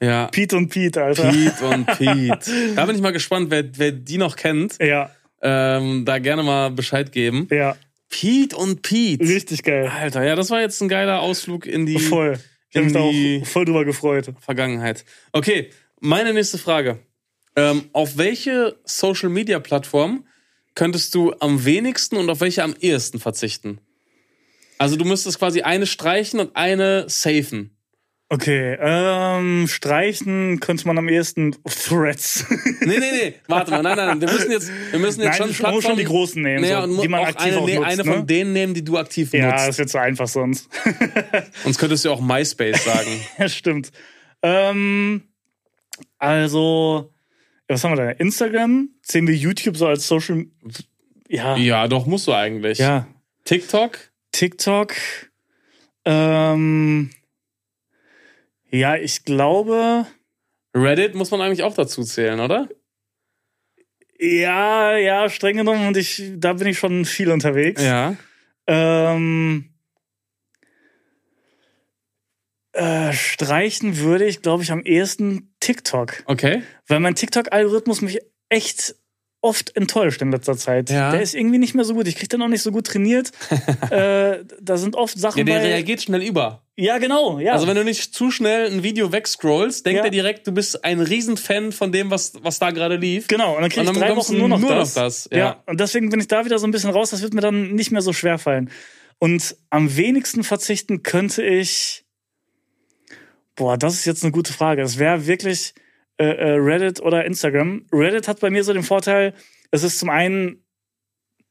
Ja. Pete und Pete, Alter. Pete und Pete. Da bin ich mal gespannt, wer, wer die noch kennt. Ja, Ähm, da gerne mal Bescheid geben. ja. Pete und Pete. Richtig geil. Alter, ja, das war jetzt ein geiler Ausflug in die Voll. Ich habe in mich da auch voll drüber gefreut. Vergangenheit. Okay, meine nächste Frage. Ähm, auf welche Social Media Plattform könntest du am wenigsten und auf welche am ehesten verzichten? Also du müsstest quasi eine streichen und eine safen. Okay, ähm, streichen könnte man am ehesten Threads. Nee, nee, nee, warte mal, nein, nein, wir müssen jetzt, wir müssen jetzt Nein, schon Plattformen, schon die großen nehmen, Naja, so, und die man auch aktiv eine, auch nee, nutzt, eine ne? von denen nehmen, die du aktiv ja, nutzt. das wird so einfach sonst. Sonst könntest du auch MySpace sagen. ja, stimmt. Ähm, also, ja, was haben wir da? Instagram? Sehen wir YouTube so als Social... Ja, ja, doch, musst du eigentlich. ja. TikTok? TikTok. Ähm, ja, ich glaube... Reddit muss man eigentlich auch dazu zählen, oder? Ja, ja, streng genommen und ich, da bin ich schon viel unterwegs. Ja. Ähm, äh, streichen würde ich, glaube ich, am ehesten TikTok. Okay. Weil mein TikTok-Algorithmus mich echt oft enttäuscht in letzter Zeit. Ja. Der ist irgendwie nicht mehr so gut. Ich kriege den auch nicht so gut trainiert. äh, da sind oft Sachen Ja, der bei. reagiert schnell über. Ja, genau. Ja. Also wenn du nicht zu schnell ein Video wegscrollst, denkt Ja. er direkt, du bist ein Riesenfan von dem, was, was da gerade lief. Genau, und dann ich dann drei Wochen du nur noch nur noch das. das, ja. ja. und deswegen bin ich da wieder so ein bisschen raus. Das wird mir dann nicht mehr so schwer fallen. Und am wenigsten verzichten könnte ich. Boah, das ist jetzt eine gute Frage. Es wäre wirklich äh, äh, Reddit oder Instagram. Reddit hat bei mir so den Vorteil, es ist zum einen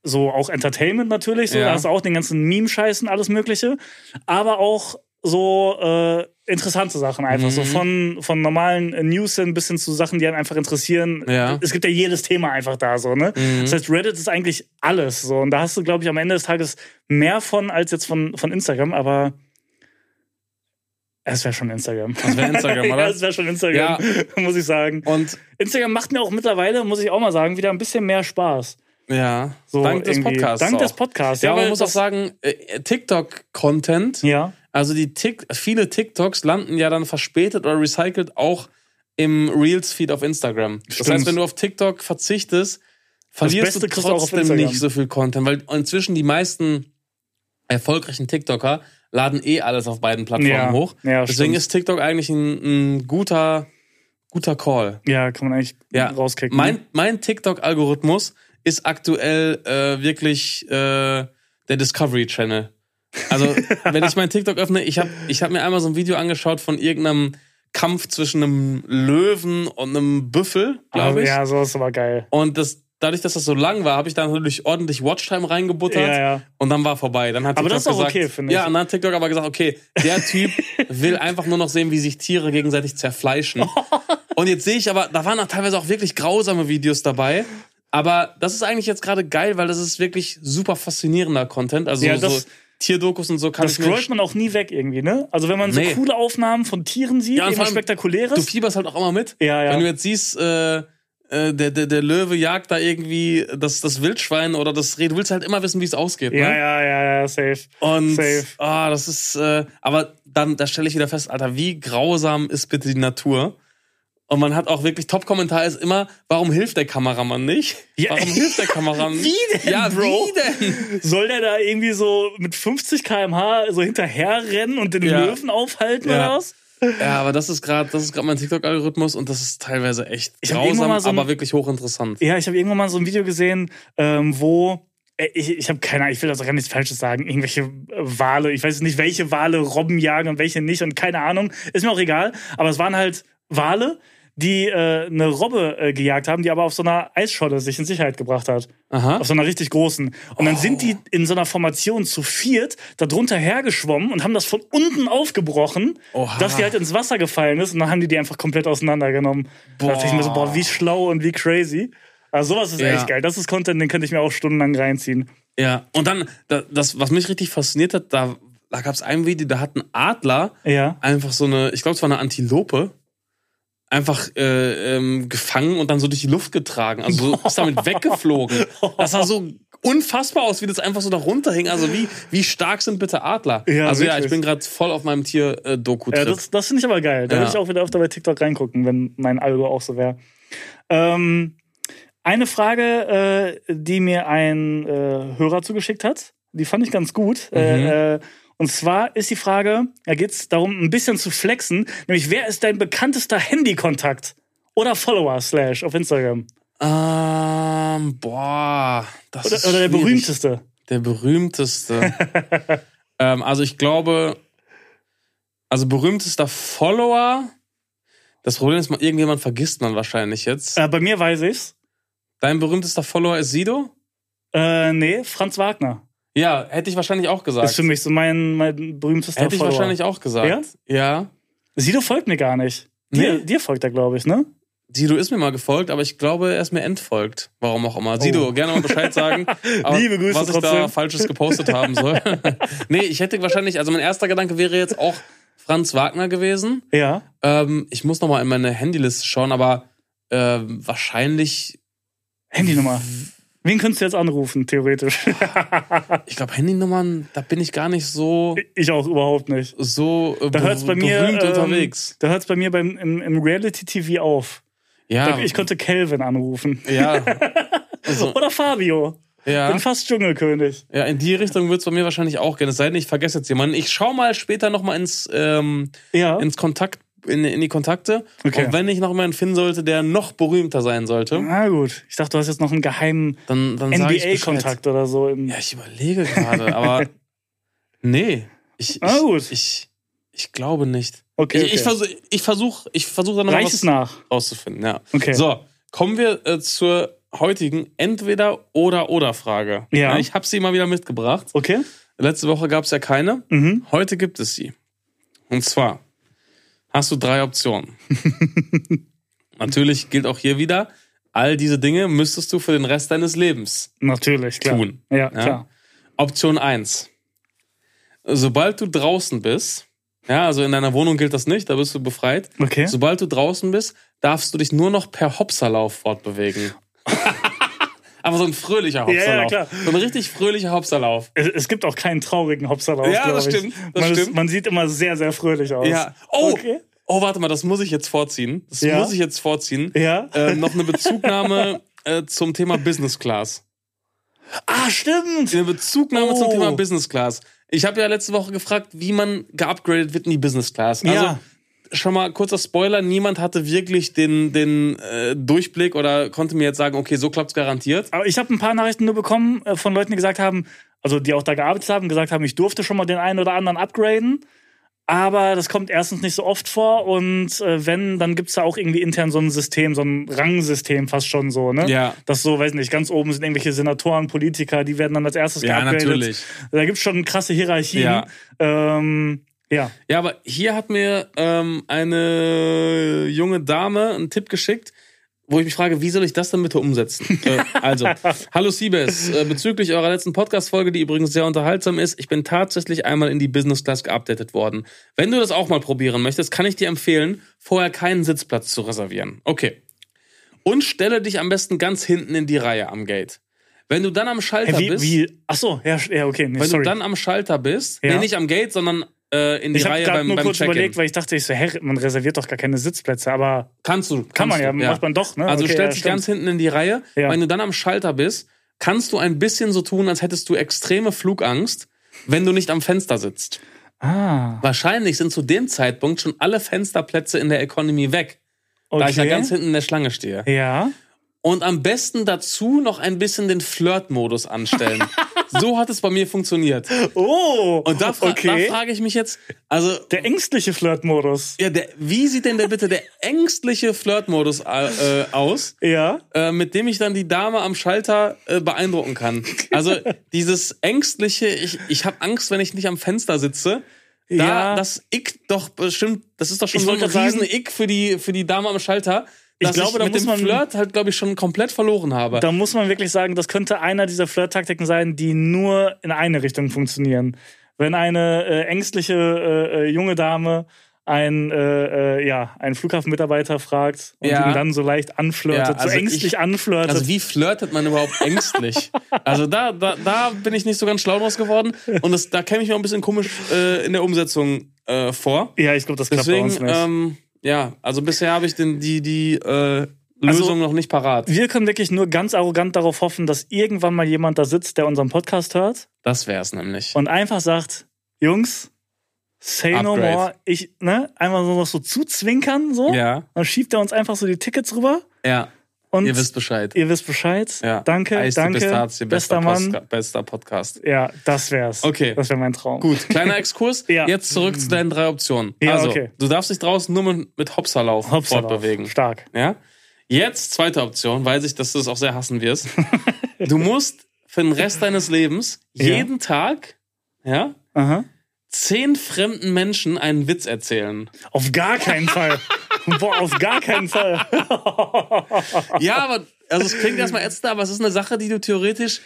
so auch Entertainment natürlich, so, Ja. da hast du auch den ganzen Meme-Scheiß und alles Mögliche, aber auch so äh, interessante Sachen einfach, so Mhm. von, von normalen äh, News hin bis hin zu Sachen, die einen einfach interessieren. Ja. Es gibt ja jedes Thema einfach da, so, ne? Mhm. Das heißt, Reddit ist eigentlich alles, so, und da hast du, glaube ich, am Ende des Tages mehr von als jetzt von, von Instagram, aber es wäre schon Instagram. Das wäre Instagram, ja, oder? es wäre schon Instagram, muss ich sagen. Und Instagram macht mir auch mittlerweile, muss ich auch mal sagen, wieder ein bisschen mehr Spaß. ja, So dank des. Podcasts. Dank auch. des Podcasts. Ja, aber man muss auch das- sagen, äh, TikTok-Content, Ja, also die Tik viele TikToks landen ja dann verspätet oder recycelt auch im Reels-Feed auf Instagram. Das Stimmt. heißt, wenn du auf TikTok verzichtest, verlierst du trotzdem nicht so viel Content, weil inzwischen die meisten erfolgreichen TikToker laden eh alles auf beiden Plattformen Ja, hoch. ja, Deswegen stimmt. ist TikTok eigentlich ein, ein guter, guter Call. ja, kann man eigentlich Ja, rauskicken. Mein, mein TikTok-Algorithmus ist aktuell äh, wirklich äh, der Discovery Channel. Also, wenn ich mein TikTok öffne, ich habe ich hab mir einmal so ein Video angeschaut von irgendeinem Kampf zwischen einem Löwen und einem Büffel, glaube Ah, ich. Ja, so ist aber geil. Und das, dadurch, dass das so lang war, habe ich da natürlich ordentlich Watchtime reingebuttert Ja, ja. und dann war vorbei. Dann hat Aber TikTok das ist auch gesagt, okay, finde ich. Ja, und dann hat TikTok aber gesagt, okay, der Typ will einfach nur noch sehen, wie sich Tiere gegenseitig zerfleischen. und jetzt sehe ich aber, da waren auch teilweise auch wirklich grausame Videos dabei. Aber das ist eigentlich jetzt gerade geil, weil das ist wirklich super faszinierender Content. Also Ja, so das- Tierdokus und so kann Das ich mir scrollt man auch nie weg irgendwie, ne? Also wenn man so Nee. coole Aufnahmen von Tieren sieht, Ja, Spektakuläres. Du fieberst halt auch immer mit. Ja, ja. Wenn du jetzt siehst, äh, der, der, der Löwe jagt da irgendwie das, das Wildschwein oder das Reh, du willst halt immer wissen, wie es ausgeht. ja, ne? ja, ja, ja, safe. Und Safe. ah, das ist, äh, aber dann, da stelle ich wieder fest, Alter, wie grausam ist bitte die Natur? Und man hat auch wirklich Top-Kommentar ist immer, warum hilft der Kameramann nicht? Ja. Warum hilft der Kameramann? Wie denn, Ja, Bro? wie denn? Soll der da irgendwie so mit 50 km/h so hinterher rennen und den Ja. Löwen aufhalten Ja. oder was? Ja, aber das ist gerade, das ist gerade mein TikTok-Algorithmus und das ist teilweise echt Ich grausam, so ein- aber wirklich hochinteressant. Ja, ich habe irgendwann mal so ein Video gesehen, ähm, wo äh, ich, ich habe keine Ahnung, ich will das auch gar nichts Falsches sagen, irgendwelche äh, Wale, ich weiß nicht, welche Wale Robben jagen und welche nicht und keine Ahnung, ist mir auch egal, aber es waren halt Wale, die äh, eine Robbe äh, gejagt haben, die aber auf so einer Eisscholle sich in Sicherheit gebracht hat. Aha. Auf so einer richtig großen. Und dann sind die Oh. in so einer Formation zu viert da drunter hergeschwommen und haben das von unten aufgebrochen, Oha. dass die halt ins Wasser gefallen ist und dann haben die die einfach komplett auseinandergenommen. Da dachte ich mir so, boah, wie schlau und wie crazy. Also sowas ist Ja. echt geil. Das ist Content, den könnte ich mir auch stundenlang reinziehen. Ja, und dann, da- das, was mich richtig fasziniert hat, da, da gab es ein Video, da hat ein Adler Ja. einfach so eine, ich glaube, es war eine Antilope, einfach äh, ähm, gefangen und dann so durch die Luft getragen. Also so, ist damit weggeflogen. Das sah so unfassbar aus, wie das einfach so da runterhing. Also wie, wie stark sind bitte Adler? Ja, also ja, wirklich. ich bin gerade voll auf meinem Tier-Doku-Trip. Ja, das, das finde ich aber geil. Da Ja. würde ich auch wieder öfter bei TikTok reingucken, wenn mein Algo auch so wäre. Ähm, eine Frage, äh, die mir ein äh, Hörer zugeschickt hat, die fand ich ganz gut. Mhm. Äh, äh, und zwar ist die Frage, da geht es darum, ein bisschen zu flexen, nämlich wer ist dein bekanntester Handykontakt oder Follower slash auf Instagram? ähm, boah, das Oder, ist oder der schwierig. berühmteste? Der berühmteste. ähm, also ich glaube, also berühmtester Follower. Das Problem ist, man- irgendjemand vergisst man wahrscheinlich jetzt. Äh, bei mir weiß ich's. Dein berühmtester Follower ist Sido? Äh, nee, Franz Wagner. Ja, hätte ich wahrscheinlich auch gesagt. Ist für mich so mein, mein berühmtester hätte ich Follower. wahrscheinlich auch gesagt. Ja. Sido folgt mir gar nicht. Dir, Nee. dir folgt er, glaube ich, ne? Sido ist mir mal gefolgt, aber ich glaube, er ist mir entfolgt. Warum auch immer. Sido, Oh. gerne mal Bescheid sagen. Liebe Grüße was ich da trotzdem. Falsches gepostet haben soll. nee, ich hätte wahrscheinlich, also mein erster Gedanke wäre jetzt auch Franz Wagner gewesen. Ja. Ähm, ich muss noch mal in meine Handyliste schauen, aber ähm, wahrscheinlich, Handynummer. Wen könntest du jetzt anrufen, theoretisch? ich glaube, Handynummern, da bin ich gar nicht so, ich auch überhaupt nicht. so äh, Da hört's bei mir berühmt ähm, unterwegs. Da hört es bei mir beim, im, im Reality-TV auf. Ja, Ich konnte Kelvin anrufen. ja, also, Oder Fabio. ja, Bin fast Dschungelkönig. ja, in die Richtung wird's bei mir wahrscheinlich auch gehen. Es sei denn, ich vergesse jetzt jemanden. Ich schau mal später noch mal ins, ähm, Ja. ins Kontakt, in, in die Kontakte. Okay. Und wenn ich noch jemanden finden sollte, der noch berühmter sein sollte, Na gut. Ich dachte, du hast jetzt noch einen geheimen dann, dann ich. NBA-Kontakt oder so. Im Ja, ich überlege gerade, aber nee. Ich, ich, Ah, gut. ich, ich glaube nicht. Okay, Ich, ich okay. versuche ich versuch, ich versuch da noch Reich was nach. rauszufinden. Ja. Okay. So, kommen wir äh, zur heutigen Entweder- oder Oder-Frage. Ja. Ich habe sie mal wieder mitgebracht. Okay. Letzte Woche gab es ja keine. Mhm. Heute gibt es sie. Und zwar hast du drei Optionen. Natürlich gilt auch hier wieder, all diese Dinge müsstest du für den Rest deines Lebens Natürlich, klar. tun. Ja, klar. Option 1. Sobald du draußen bist, ja, also in deiner Wohnung gilt das nicht, da bist du befreit. Okay. Sobald du draußen bist, darfst du dich nur noch per Hopserlauf fortbewegen. Aber so ein fröhlicher Ja, ja, Hopserlauf. klar. So ein richtig fröhlicher Hopserlauf. Es, es gibt auch keinen traurigen Hopserlauf. Ja, das stimmt, das man, ist- stimmt. man sieht immer sehr, sehr fröhlich aus. Ja. Oh, Okay. oh, warte mal, das muss ich jetzt vorziehen. Das Ja? muss ich jetzt vorziehen. Ja. Äh, noch eine Bezugnahme äh, zum Thema Business Class. Ah, stimmt. Eine Bezugnahme zum Oh. Thema Business Class. Ich habe ja letzte Woche gefragt, wie man geupgradet wird in die Business Class. Also, Ja. Schon mal kurzer Spoiler, niemand hatte wirklich den, den äh, Durchblick oder konnte mir jetzt sagen, okay, so klappt's garantiert. Aber ich habe ein paar Nachrichten nur bekommen äh, von Leuten, die gesagt haben, also die auch da gearbeitet haben, gesagt haben, ich durfte schon mal den einen oder anderen upgraden. Aber das kommt erstens nicht so oft vor und äh, wenn, dann gibt's da auch irgendwie intern so ein System, so ein Rangsystem fast schon so, ne? Ja. Das so, weiß nicht, ganz oben sind irgendwelche Senatoren, Politiker, die werden dann als erstes Ja, geupgradet. natürlich. Da gibt's schon krasse Hierarchien. Ja. Ähm, ja. Ja, aber hier hat mir ähm, eine junge Dame einen Tipp geschickt, wo ich mich frage, wie soll ich das denn bitte umsetzen? äh, also, hallo Siebes, äh, bezüglich eurer letzten Podcast-Folge, die übrigens sehr unterhaltsam ist, ich bin tatsächlich einmal in die Business Class geupdatet worden. Wenn du das auch mal probieren möchtest, kann ich dir empfehlen, vorher keinen Sitzplatz zu reservieren. Okay. Und stelle dich am besten ganz hinten in die Reihe am Gate. Wenn du dann am Schalter Hä, wie, bist, wie, ach so, ja, ja okay, nee, wenn sorry. du dann am Schalter bist, Ja. nee, nicht am Gate, sondern äh, in die ich habe Reihe gerade beim, nur beim kurz überlegt, weil ich dachte, ich so, hä, man reserviert doch gar keine Sitzplätze, aber Kannst du. kann man kannst ja, du, macht man doch, ne? Also Okay, du stellst ja, dich stimmt. ganz hinten in die Reihe. Ja. Wenn du dann am Schalter bist, kannst du ein bisschen so tun, als hättest du extreme Flugangst, wenn du nicht am Fenster sitzt. Ah, Wahrscheinlich sind zu dem Zeitpunkt schon alle Fensterplätze in der Economy weg, okay. da ich ja ganz hinten in der Schlange stehe. ja. Und am besten dazu noch ein bisschen den Flirt-Modus anstellen. so hat es bei mir funktioniert. Oh, Und da, fra okay. da frage ich mich jetzt, also der ängstliche Flirtmodus. ja, der, wie sieht denn der bitte der ängstliche Flirt-Modus äh, aus? Ja. äh, mit dem ich dann die Dame am Schalter äh, beeindrucken kann. Also dieses ängstliche, ich, ich habe Angst, wenn ich nicht am Fenster sitze. Da Ja. das Ick doch bestimmt, das ist doch schon Ich so ein wollte gerade riesen sagen- Ick für die, für die Dame am Schalter, Ich dass glaube, ich da mit muss dem man- Flirt halt, glaube ich, schon komplett verloren habe. Da muss man wirklich sagen, das könnte einer dieser Flirt-Taktiken sein, die nur in eine Richtung funktionieren. Wenn eine äh, ängstliche äh, äh, junge Dame ein, äh, äh, ja, einen Flughafenmitarbeiter fragt und Ja. ihn dann so leicht anflirtet, Ja, also so ängstlich ich- anflirtet. Also wie flirtet man überhaupt ängstlich? Also da, da, da bin ich nicht so ganz schlau draus geworden. Und das, da käme ich mir auch ein bisschen komisch äh, in der Umsetzung äh, vor. ja, ich glaube, das klappt bei Deswegen, uns nicht. ähm, ja, also bisher habe ich den, die, die äh, Also- Lösung noch nicht parat. wir können wirklich nur ganz arrogant darauf hoffen, dass irgendwann mal jemand da sitzt, der unseren Podcast hört Das wäre es nämlich. und einfach sagt, Jungs, say no Upgrade. more. Ich, ne, einfach so noch so zuzwinkern, so. Ja, Dann schiebt er uns einfach so die Tickets rüber. ja, Und ihr wisst Bescheid. Ihr wisst Bescheid. Ja. Danke, Eis danke. Pistazie, bester bester, Mann. Postka- bester Podcast. Ja, das wär's. Okay. Das wäre mein Traum. Gut, kleiner Exkurs. Ja. Jetzt zurück zu deinen drei Optionen. Ja, also, okay. du darfst dich draußen nur mit, mit Hopserlauf Hopsala. fortbewegen. Stark. Ja? Jetzt zweite Option, weiß ich, dass du es auch sehr hassen wirst. du musst für den Rest deines Lebens Ja. jeden Tag, ja, Aha. Zehn fremden Menschen einen Witz erzählen. Auf gar keinen Fall. Boah, auf gar keinen Fall. Ja, aber also es klingt erstmal ätzend, aber es ist eine Sache, die du theoretisch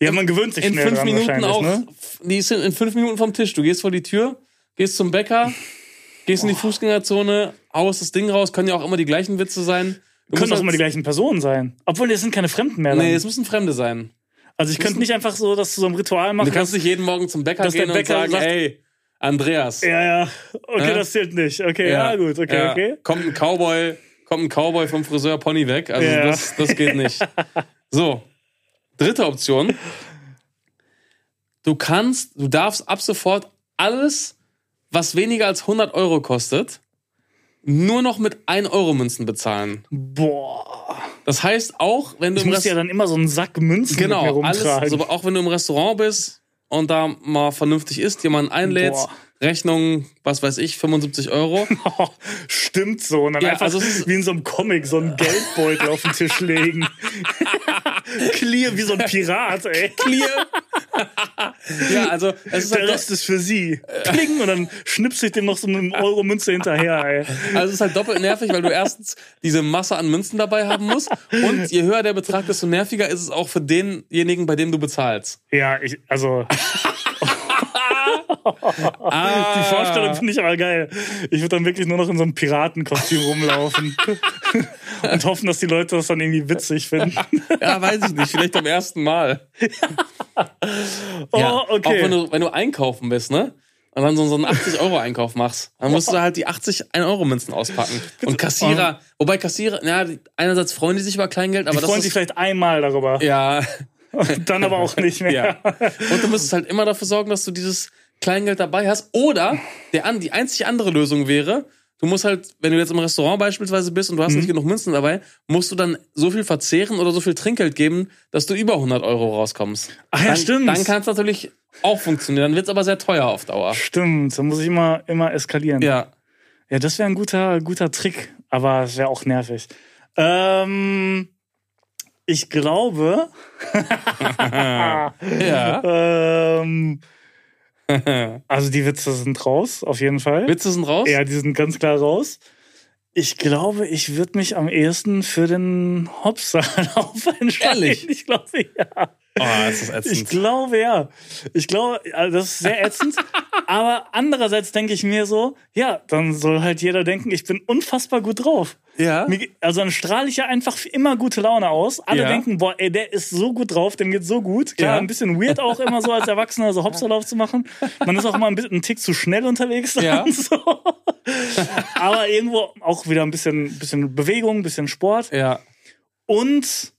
Ja, man gewöhnt sich in schnell fünf dran Minuten auch, ne? die ist in, fünf Minuten vom Tisch. Du gehst vor die Tür, gehst zum Bäcker, gehst in die Fußgängerzone, haust das Ding raus, können ja auch immer die gleichen Witze sein. Du Können auch halt- immer die gleichen Personen sein. Obwohl, das sind keine Fremden mehr. dann. Nee, es müssen Fremde sein. also ich könnte nicht einfach so das zu so einem Ritual machen. Du kannst nicht jeden Morgen zum Bäcker dass gehen und Bäcker sagen, sagt- ey, Andreas. ja, ja. Okay, Ja. das zählt nicht. Okay, ja, gut, okay, ja. okay. Kommt ein Cowboy, kommt ein Cowboy vom Friseur Pony weg. Also Ja. das, das geht nicht. So. Dritte Option. Du kannst, du darfst ab sofort alles, was weniger als 100 Euro kostet, nur noch mit 1 Euro Münzen bezahlen. Boah. Das heißt auch, wenn du Ich im muss Rest- ja dann immer so einen Sack Münzen genau, alles, also auch wenn du im Restaurant bist und da mal vernünftig isst, jemanden einlädst, Boah. Rechnung, was weiß ich, 75 Euro. Stimmt so. Und dann Ja, einfach also wie in so einem Comic so einen Geldbeutel auf den Tisch legen. Clear wie so ein Pirat, ey. Clear. ja, also es ist Der halt, Rest ist für sie. Kling und dann schnipse ich dem noch so eine Euro-Münze hinterher, ey. also es ist halt doppelt nervig, weil du erstens diese Masse an Münzen dabei haben musst und je höher der Betrag, desto nerviger ist es auch für denjenigen, bei dem du bezahlst. Ja, ich, also, Ah, die Vorstellung finde ich aber geil. Ich würde dann wirklich nur noch in so einem Piratenkostüm rumlaufen. und hoffen, dass die Leute das dann irgendwie witzig finden. Ja, weiß ich nicht, vielleicht beim ersten Mal. Oh, ja, Auch okay. wenn du, wenn du einkaufen bist, ne? Und dann so, einen 80-Euro-Einkauf machst, dann musst du halt die 80 1-Euro-Münzen auspacken. Und Kassierer, wobei Kassierer, ja, einerseits freuen die sich über Kleingeld, aber die das freuen ist, sich vielleicht einmal darüber. ja, Dann aber auch nicht mehr. Ja. Und du müsstest halt immer dafür sorgen, dass du dieses Kleingeld dabei hast. Oder der, die einzig andere Lösung wäre, du musst halt, wenn du jetzt im Restaurant beispielsweise bist und du hast Mhm. nicht genug Münzen dabei, musst du dann so viel verzehren oder so viel Trinkgeld geben, dass du über 100 Euro rauskommst. Ach ja, dann, stimmt. Dann kannst du natürlich auch funktionieren. Dann wird es aber sehr teuer auf Dauer. Stimmt, da muss ich immer, immer eskalieren. Ja. Ja, das wäre ein guter, guter Trick, aber es wäre auch nervig. Ähm, ich glaube. Ja. ähm, also die Witze sind raus, auf jeden Fall. Witze sind raus? Ja, die sind ganz klar raus. Ich glaube, ich würde mich am ehesten für den Hopserlauf entscheiden. Ehrlich? Ich glaube, ja. Oh, das ist ätzend. Ich glaube, ja. Ich glaube, also das ist sehr ätzend. aber andererseits denke ich mir so, ja, dann soll halt jeder denken, ich bin unfassbar gut drauf. ja. Also dann strahle ich ja einfach immer gute Laune aus. Alle Ja. denken, boah, ey, der ist so gut drauf, dem geht's so gut. Klar, Ja. ein bisschen weird auch immer so als Erwachsener so Hopserlauf zu machen. Man ist auch immer ein bisschen einen Tick zu schnell unterwegs. Ja. So. Aber irgendwo auch wieder ein bisschen, bisschen Bewegung, ein bisschen Sport. Ja. Und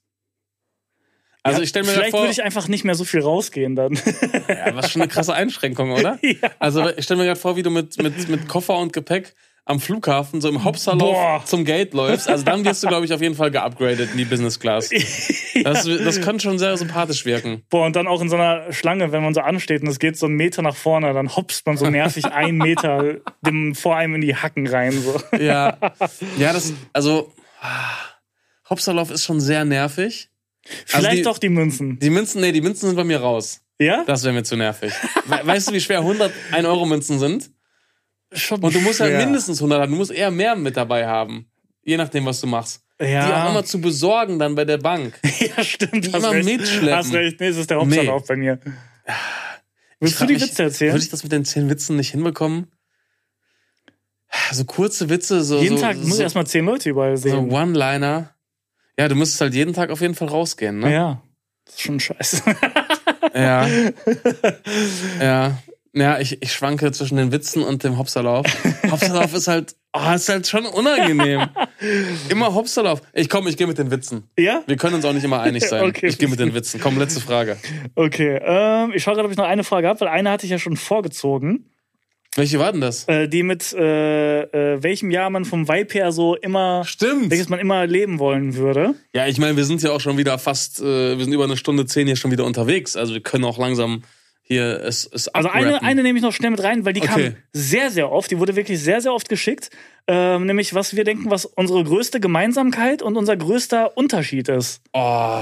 Also ja, ich stelle mir vielleicht vor, würde ich einfach nicht mehr so viel rausgehen dann. ja, was schon eine krasse Einschränkung, oder? Ja. Also ich stelle mir gerade vor, wie du mit, mit, mit Koffer und Gepäck am Flughafen so im Hopserlauf zum Gate läufst. Also dann wirst du, glaube ich, auf jeden Fall geupgradet in die Business Class. Das, das könnte schon sehr sympathisch wirken. Boah, und dann auch in so einer Schlange, wenn man so ansteht und es geht so einen Meter nach vorne, dann hopst man so nervig einen Meter dem vor einem in die Hacken rein. So. Ja, ja, das, also ah, Hopserlauf ist schon sehr nervig. Also Vielleicht die, auch die Münzen. Die Münzen, nee, die Münzen sind bei mir raus. Ja? Das wäre mir zu nervig. We weißt du, wie schwer 100 1-Euro-Münzen sind? Schon Und du musst ja schwer. mindestens 100 haben. Du musst eher mehr mit dabei haben. Je nachdem, was du machst. Ja. Die auch immer zu besorgen dann bei der Bank. Ja, stimmt. Die hast immer recht. mitschleppen. Hast recht. Nee, es ist der Hauptsache bei mir. Willst du die mich, Witze erzählen? Würde ich das mit den 10 Witzen nicht hinbekommen? So kurze Witze, so, Jeden so, Tag muss ich so, erstmal zehn Leute überall so sehen. One-Liner. Ja, du müsstest halt jeden Tag auf jeden Fall rausgehen, ne? ja. Das ist schon scheiße. Ja. ja. Ja, ich, ich schwanke zwischen den Witzen und dem Hopserlauf. Hopserlauf ist halt, oh, ist halt schon unangenehm. Immer Hopserlauf. Ich komm, ich gehe mit den Witzen. ja? Wir können uns auch nicht immer einig sein. Okay. Ich gehe mit den Witzen. Komm, letzte Frage. Okay. Ähm, ich schaue gerade, ob ich noch eine Frage habe, weil eine hatte ich ja schon vorgezogen. Welche war denn das? Äh, die mit äh, äh, welchem Jahr man vom Vibe her so immer, Stimmt. welches man immer leben wollen würde. Ja, ich meine, wir sind ja auch schon wieder fast, äh, wir sind über eine Stunde zehn hier schon wieder unterwegs. Also wir können auch langsam hier es, es Also eine, eine nehme ich noch schnell mit rein, weil die Okay. kam sehr, sehr oft. Die wurde wirklich sehr, sehr oft geschickt. Ähm, nämlich, was wir denken, was unsere größte Gemeinsamkeit und unser größter Unterschied ist. Oh.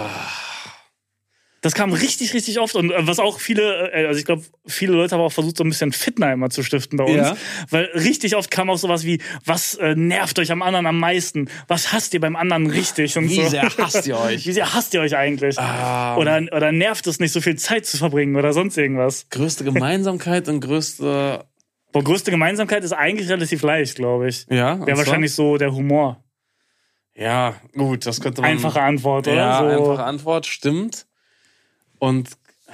Das kam richtig, richtig oft. Und äh, was auch viele, äh, also ich glaube, viele Leute haben auch versucht, so ein bisschen Fitner immer zu stiften bei uns. Ja. Weil richtig oft kam auch sowas wie, was äh, nervt euch am anderen am meisten? Was hasst ihr beim anderen richtig? Und Wie so. sehr hasst ihr euch? Wie sehr hasst ihr euch eigentlich? Ah. Oder, oder nervt es nicht, so viel Zeit zu verbringen oder sonst irgendwas? Größte Gemeinsamkeit und größte. Boah, größte Gemeinsamkeit ist eigentlich relativ leicht, glaube ich. Ja, Wäre wahrscheinlich so der Humor. Ja, gut, das könnte man. Einfache Antwort, oder? Ja, so. einfache Antwort, stimmt. Und ah,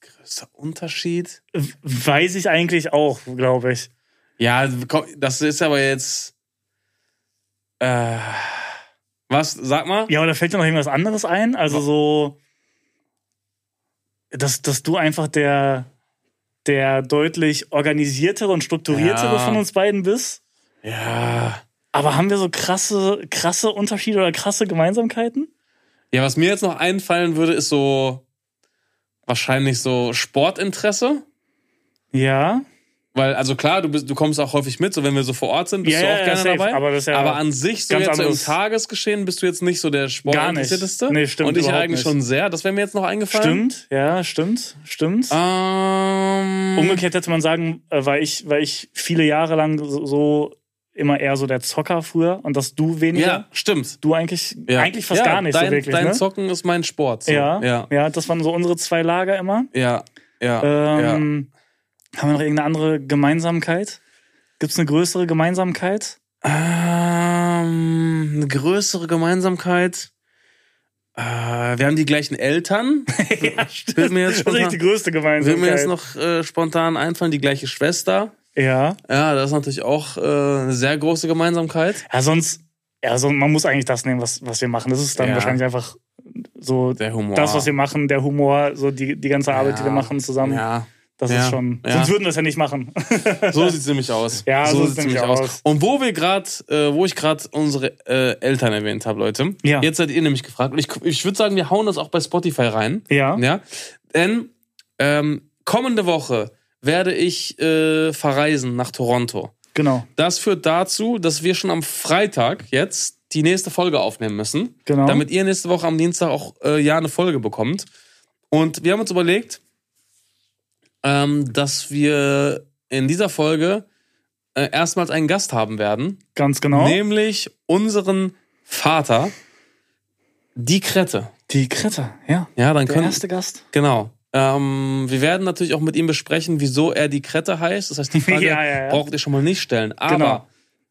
größter Unterschied? Weiß ich eigentlich auch, glaube ich. Ja, das ist aber jetzt. Äh, was? Sag mal. Ja, oder fällt dir noch irgendwas anderes ein? Also so, dass, dass du einfach der, der deutlich organisiertere und strukturiertere Ja. von uns beiden bist. Ja. Aber haben wir so krasse, krasse Unterschiede oder krasse Gemeinsamkeiten? Ja, was mir jetzt noch einfallen würde, ist so wahrscheinlich so Sportinteresse. Ja. Weil, also klar, du, bist, du kommst auch häufig mit, so wenn wir so vor Ort sind, bist Ja, du auch ja, gerne safe, dabei. aber ja an sich, so ganz jetzt so im. Tagesgeschehen, bist du jetzt nicht so der Sportinteressierteste. Nee, stimmt Und ich eigentlich nicht. schon sehr. Das wäre mir jetzt noch eingefallen. Stimmt, ja, stimmt, stimmt. Ähm, Umgekehrt hätte man sagen, äh, weil ich, weil ich viele Jahre lang so immer eher so der Zocker früher und dass du weniger. ja, stimmt. Du eigentlich, Ja. eigentlich fast ja, gar nicht dein, so wirklich. Dein ne? Zocken ist mein Sport. So. ja, ja, ja, das waren so unsere zwei Lager immer. ja, ja. Ähm, Haben wir noch irgendeine andere Gemeinsamkeit? Gibt es eine größere Gemeinsamkeit? Ähm, eine größere Gemeinsamkeit. Äh, wir haben die gleichen Eltern. ja, Wird mir jetzt Das ist echt spontan, die größte Gemeinsamkeit. mir jetzt noch äh, spontan einfallen, die gleiche Schwester. Ja. Ja, das ist natürlich auch äh, eine sehr große Gemeinsamkeit. ja, sonst, ja, so, man muss eigentlich das nehmen, was, was wir machen. Das ist dann Ja. wahrscheinlich einfach so Der Humor. das, was wir machen, der Humor, so die, die ganze Arbeit, die wir machen zusammen. Ja, Das Ja. ist schon. Ja. Sonst würden wir es ja nicht machen. so sieht's nämlich aus. Ja, so sieht's sieht's nämlich aus. Und wo wir gerade, äh, wo ich gerade unsere äh, Eltern erwähnt habe, Leute. Ja. Jetzt seid ihr nämlich gefragt. Und ich, ich würde sagen, wir hauen das auch bei Spotify rein. ja. Ja. Denn ähm, kommende Woche werde ich äh, verreisen nach Toronto. Genau. Das führt dazu, dass wir schon am Freitag jetzt die nächste Folge aufnehmen müssen. Genau. Damit ihr nächste Woche am Dienstag auch äh, ja eine Folge bekommt. Und wir haben uns überlegt, ähm, dass wir in dieser Folge äh, erstmals einen Gast haben werden. Ganz genau. Nämlich unseren Vater, die Krette. Die Krette, ja. Ja, dann Der können. erste Gast. Genau. Ähm, wir werden natürlich auch mit ihm besprechen, wieso er die Krette heißt. Das heißt, die Frage Ja, ja, ja. braucht ihr schon mal nicht stellen. Aber Genau.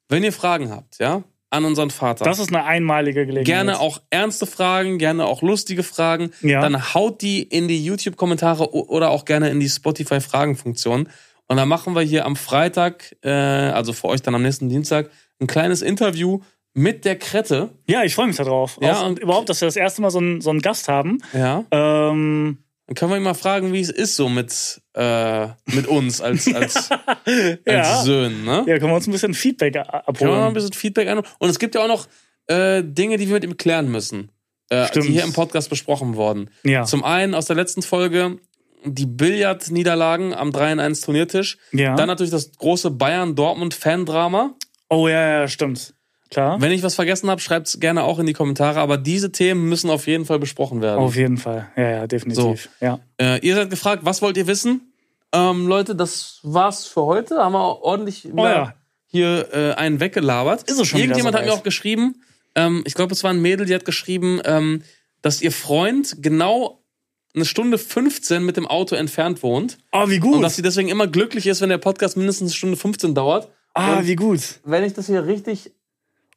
wenn ihr Fragen habt, ja, an unseren Vater, Das ist eine einmalige Gelegenheit. gerne auch ernste Fragen, gerne auch lustige Fragen, Ja. dann haut die in die YouTube-Kommentare oder auch gerne in die Spotify-Fragen-Funktion. Und dann machen wir hier am Freitag, äh, also für euch dann am nächsten Dienstag, ein kleines Interview mit der Krette. Ja, ich freue mich darauf. Ja, auch, und- und überhaupt, dass wir das erste Mal so einen, so einen Gast haben. Ja. Ähm, Dann können wir ihn mal fragen, wie es ist so mit, äh, mit uns als, als, als Ja. Söhnen. Ne? ja, können wir uns ein bisschen Feedback a- Können wir mal ein abholen. bisschen Feedback ein. Und es gibt ja auch noch äh, Dinge, die wir mit ihm klären müssen, äh, die Stimmt. hier im Podcast besprochen wurden. Ja. Zum einen aus der letzten Folge die Billard-Niederlagen am 3-1 Turniertisch. Ja. Dann natürlich das große Bayern-Dortmund-Fan-Drama. Oh ja, ja, stimmt. Klar. Wenn ich was vergessen habe, schreibt es gerne auch in die Kommentare. Aber diese Themen müssen auf jeden Fall besprochen werden. Auf jeden Fall. Ja, ja, definitiv. Ja. Äh, ihr seid gefragt, was wollt ihr wissen? Ähm, Leute, das war's für heute. Haben wir ordentlich Oh ja. hier äh, einen weggelabert. Ist es schon Irgendjemand hat mir auch geschrieben, ähm, ich glaube, es war ein Mädel, die hat geschrieben, ähm, dass ihr Freund genau eine Stunde 15 mit dem Auto entfernt wohnt. Oh, wie Und gut. dass sie deswegen immer glücklich ist, wenn der Podcast mindestens eine Stunde 15 dauert. ah, Und wie gut. wenn ich das hier richtig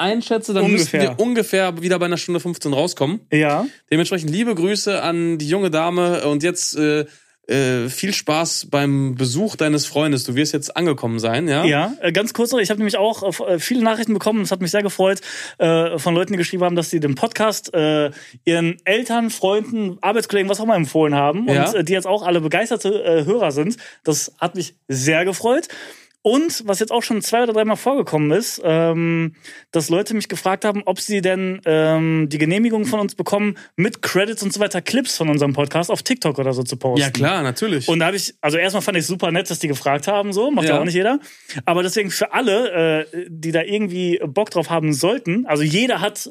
einschätze, dann Ungefähr. müssten wir ungefähr wieder bei einer Stunde 15 rauskommen. Ja. Dementsprechend liebe Grüße an die junge Dame und jetzt äh, äh, viel Spaß beim Besuch deines Freundes. Du wirst jetzt angekommen sein, ja? Ja, äh, ganz kurz noch, ich habe nämlich auch äh, viele Nachrichten bekommen, das hat mich sehr gefreut, äh, von Leuten, die geschrieben haben, dass sie den Podcast äh, ihren Eltern, Freunden, Arbeitskollegen, was auch immer empfohlen haben Ja. und äh, die jetzt auch alle begeisterte äh, Hörer sind. Das hat mich sehr gefreut. Und was jetzt auch schon zwei oder dreimal vorgekommen ist, ähm, dass Leute mich gefragt haben, ob sie denn ähm, die Genehmigung von uns bekommen, mit Credits und so weiter Clips von unserem Podcast auf TikTok oder so zu posten. Ja, klar, natürlich. Und da habe ich, also erstmal fand ich super nett, dass die gefragt haben, so, macht ja, Ja. auch nicht jeder. Aber deswegen für alle, äh, die da irgendwie Bock drauf haben sollten, also jeder hat,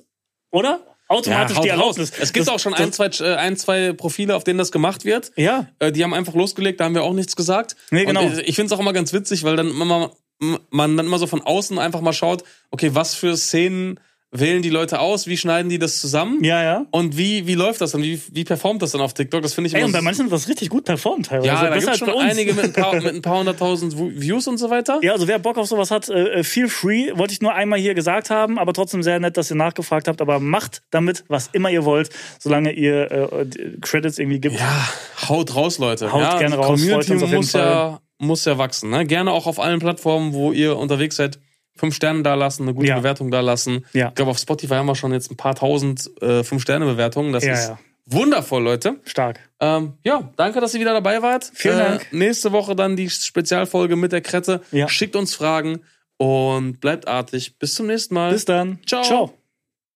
oder? Automatisch haut die raus. Erlaubnis. Es gibt Das- auch schon ein zwei, äh, ein, zwei Profile, auf denen das gemacht wird. Ja, Äh, die haben einfach losgelegt, da haben wir auch nichts gesagt. Nee, genau. Und ich ich finde es auch immer ganz witzig, weil dann immer, man dann immer so von außen einfach mal schaut, okay, was für Szenen wählen die Leute aus, wie schneiden die das zusammen? ja, ja. Und wie, wie läuft das dann? Wie, wie performt das dann auf TikTok? Das finde ich Ey, und bei manchen hat das richtig gut performt teilweise. Ja, da gibt als schon einige mit ein, paar, mit ein paar hunderttausend Views und so weiter. Ja, also wer Bock auf sowas hat, äh, feel free. Wollte ich nur einmal hier gesagt haben, aber trotzdem sehr nett, dass ihr nachgefragt habt. Aber macht damit, was immer ihr wollt, solange ihr äh, Credits irgendwie gibt. Ja, haut raus, Leute. Haut ja, gerne raus, Community muss ja, muss ja wachsen. Ne? Gerne auch auf allen Plattformen, wo ihr unterwegs seid. Fünf Sterne da lassen, eine gute Ja. Bewertung da lassen. Ja. Ich glaube, auf Spotify haben wir schon jetzt ein paar tausend äh, Fünf-Sterne-Bewertungen. Das Ja, ist ja. wundervoll, Leute. Stark. Ähm, ja, danke, dass ihr wieder dabei wart. Vielen Äh, Dank. Nächste Woche dann die Spezialfolge mit der Krette. Schickt uns Fragen und bleibt artig. Bis zum nächsten Mal. Bis dann. Ciao. Ciao.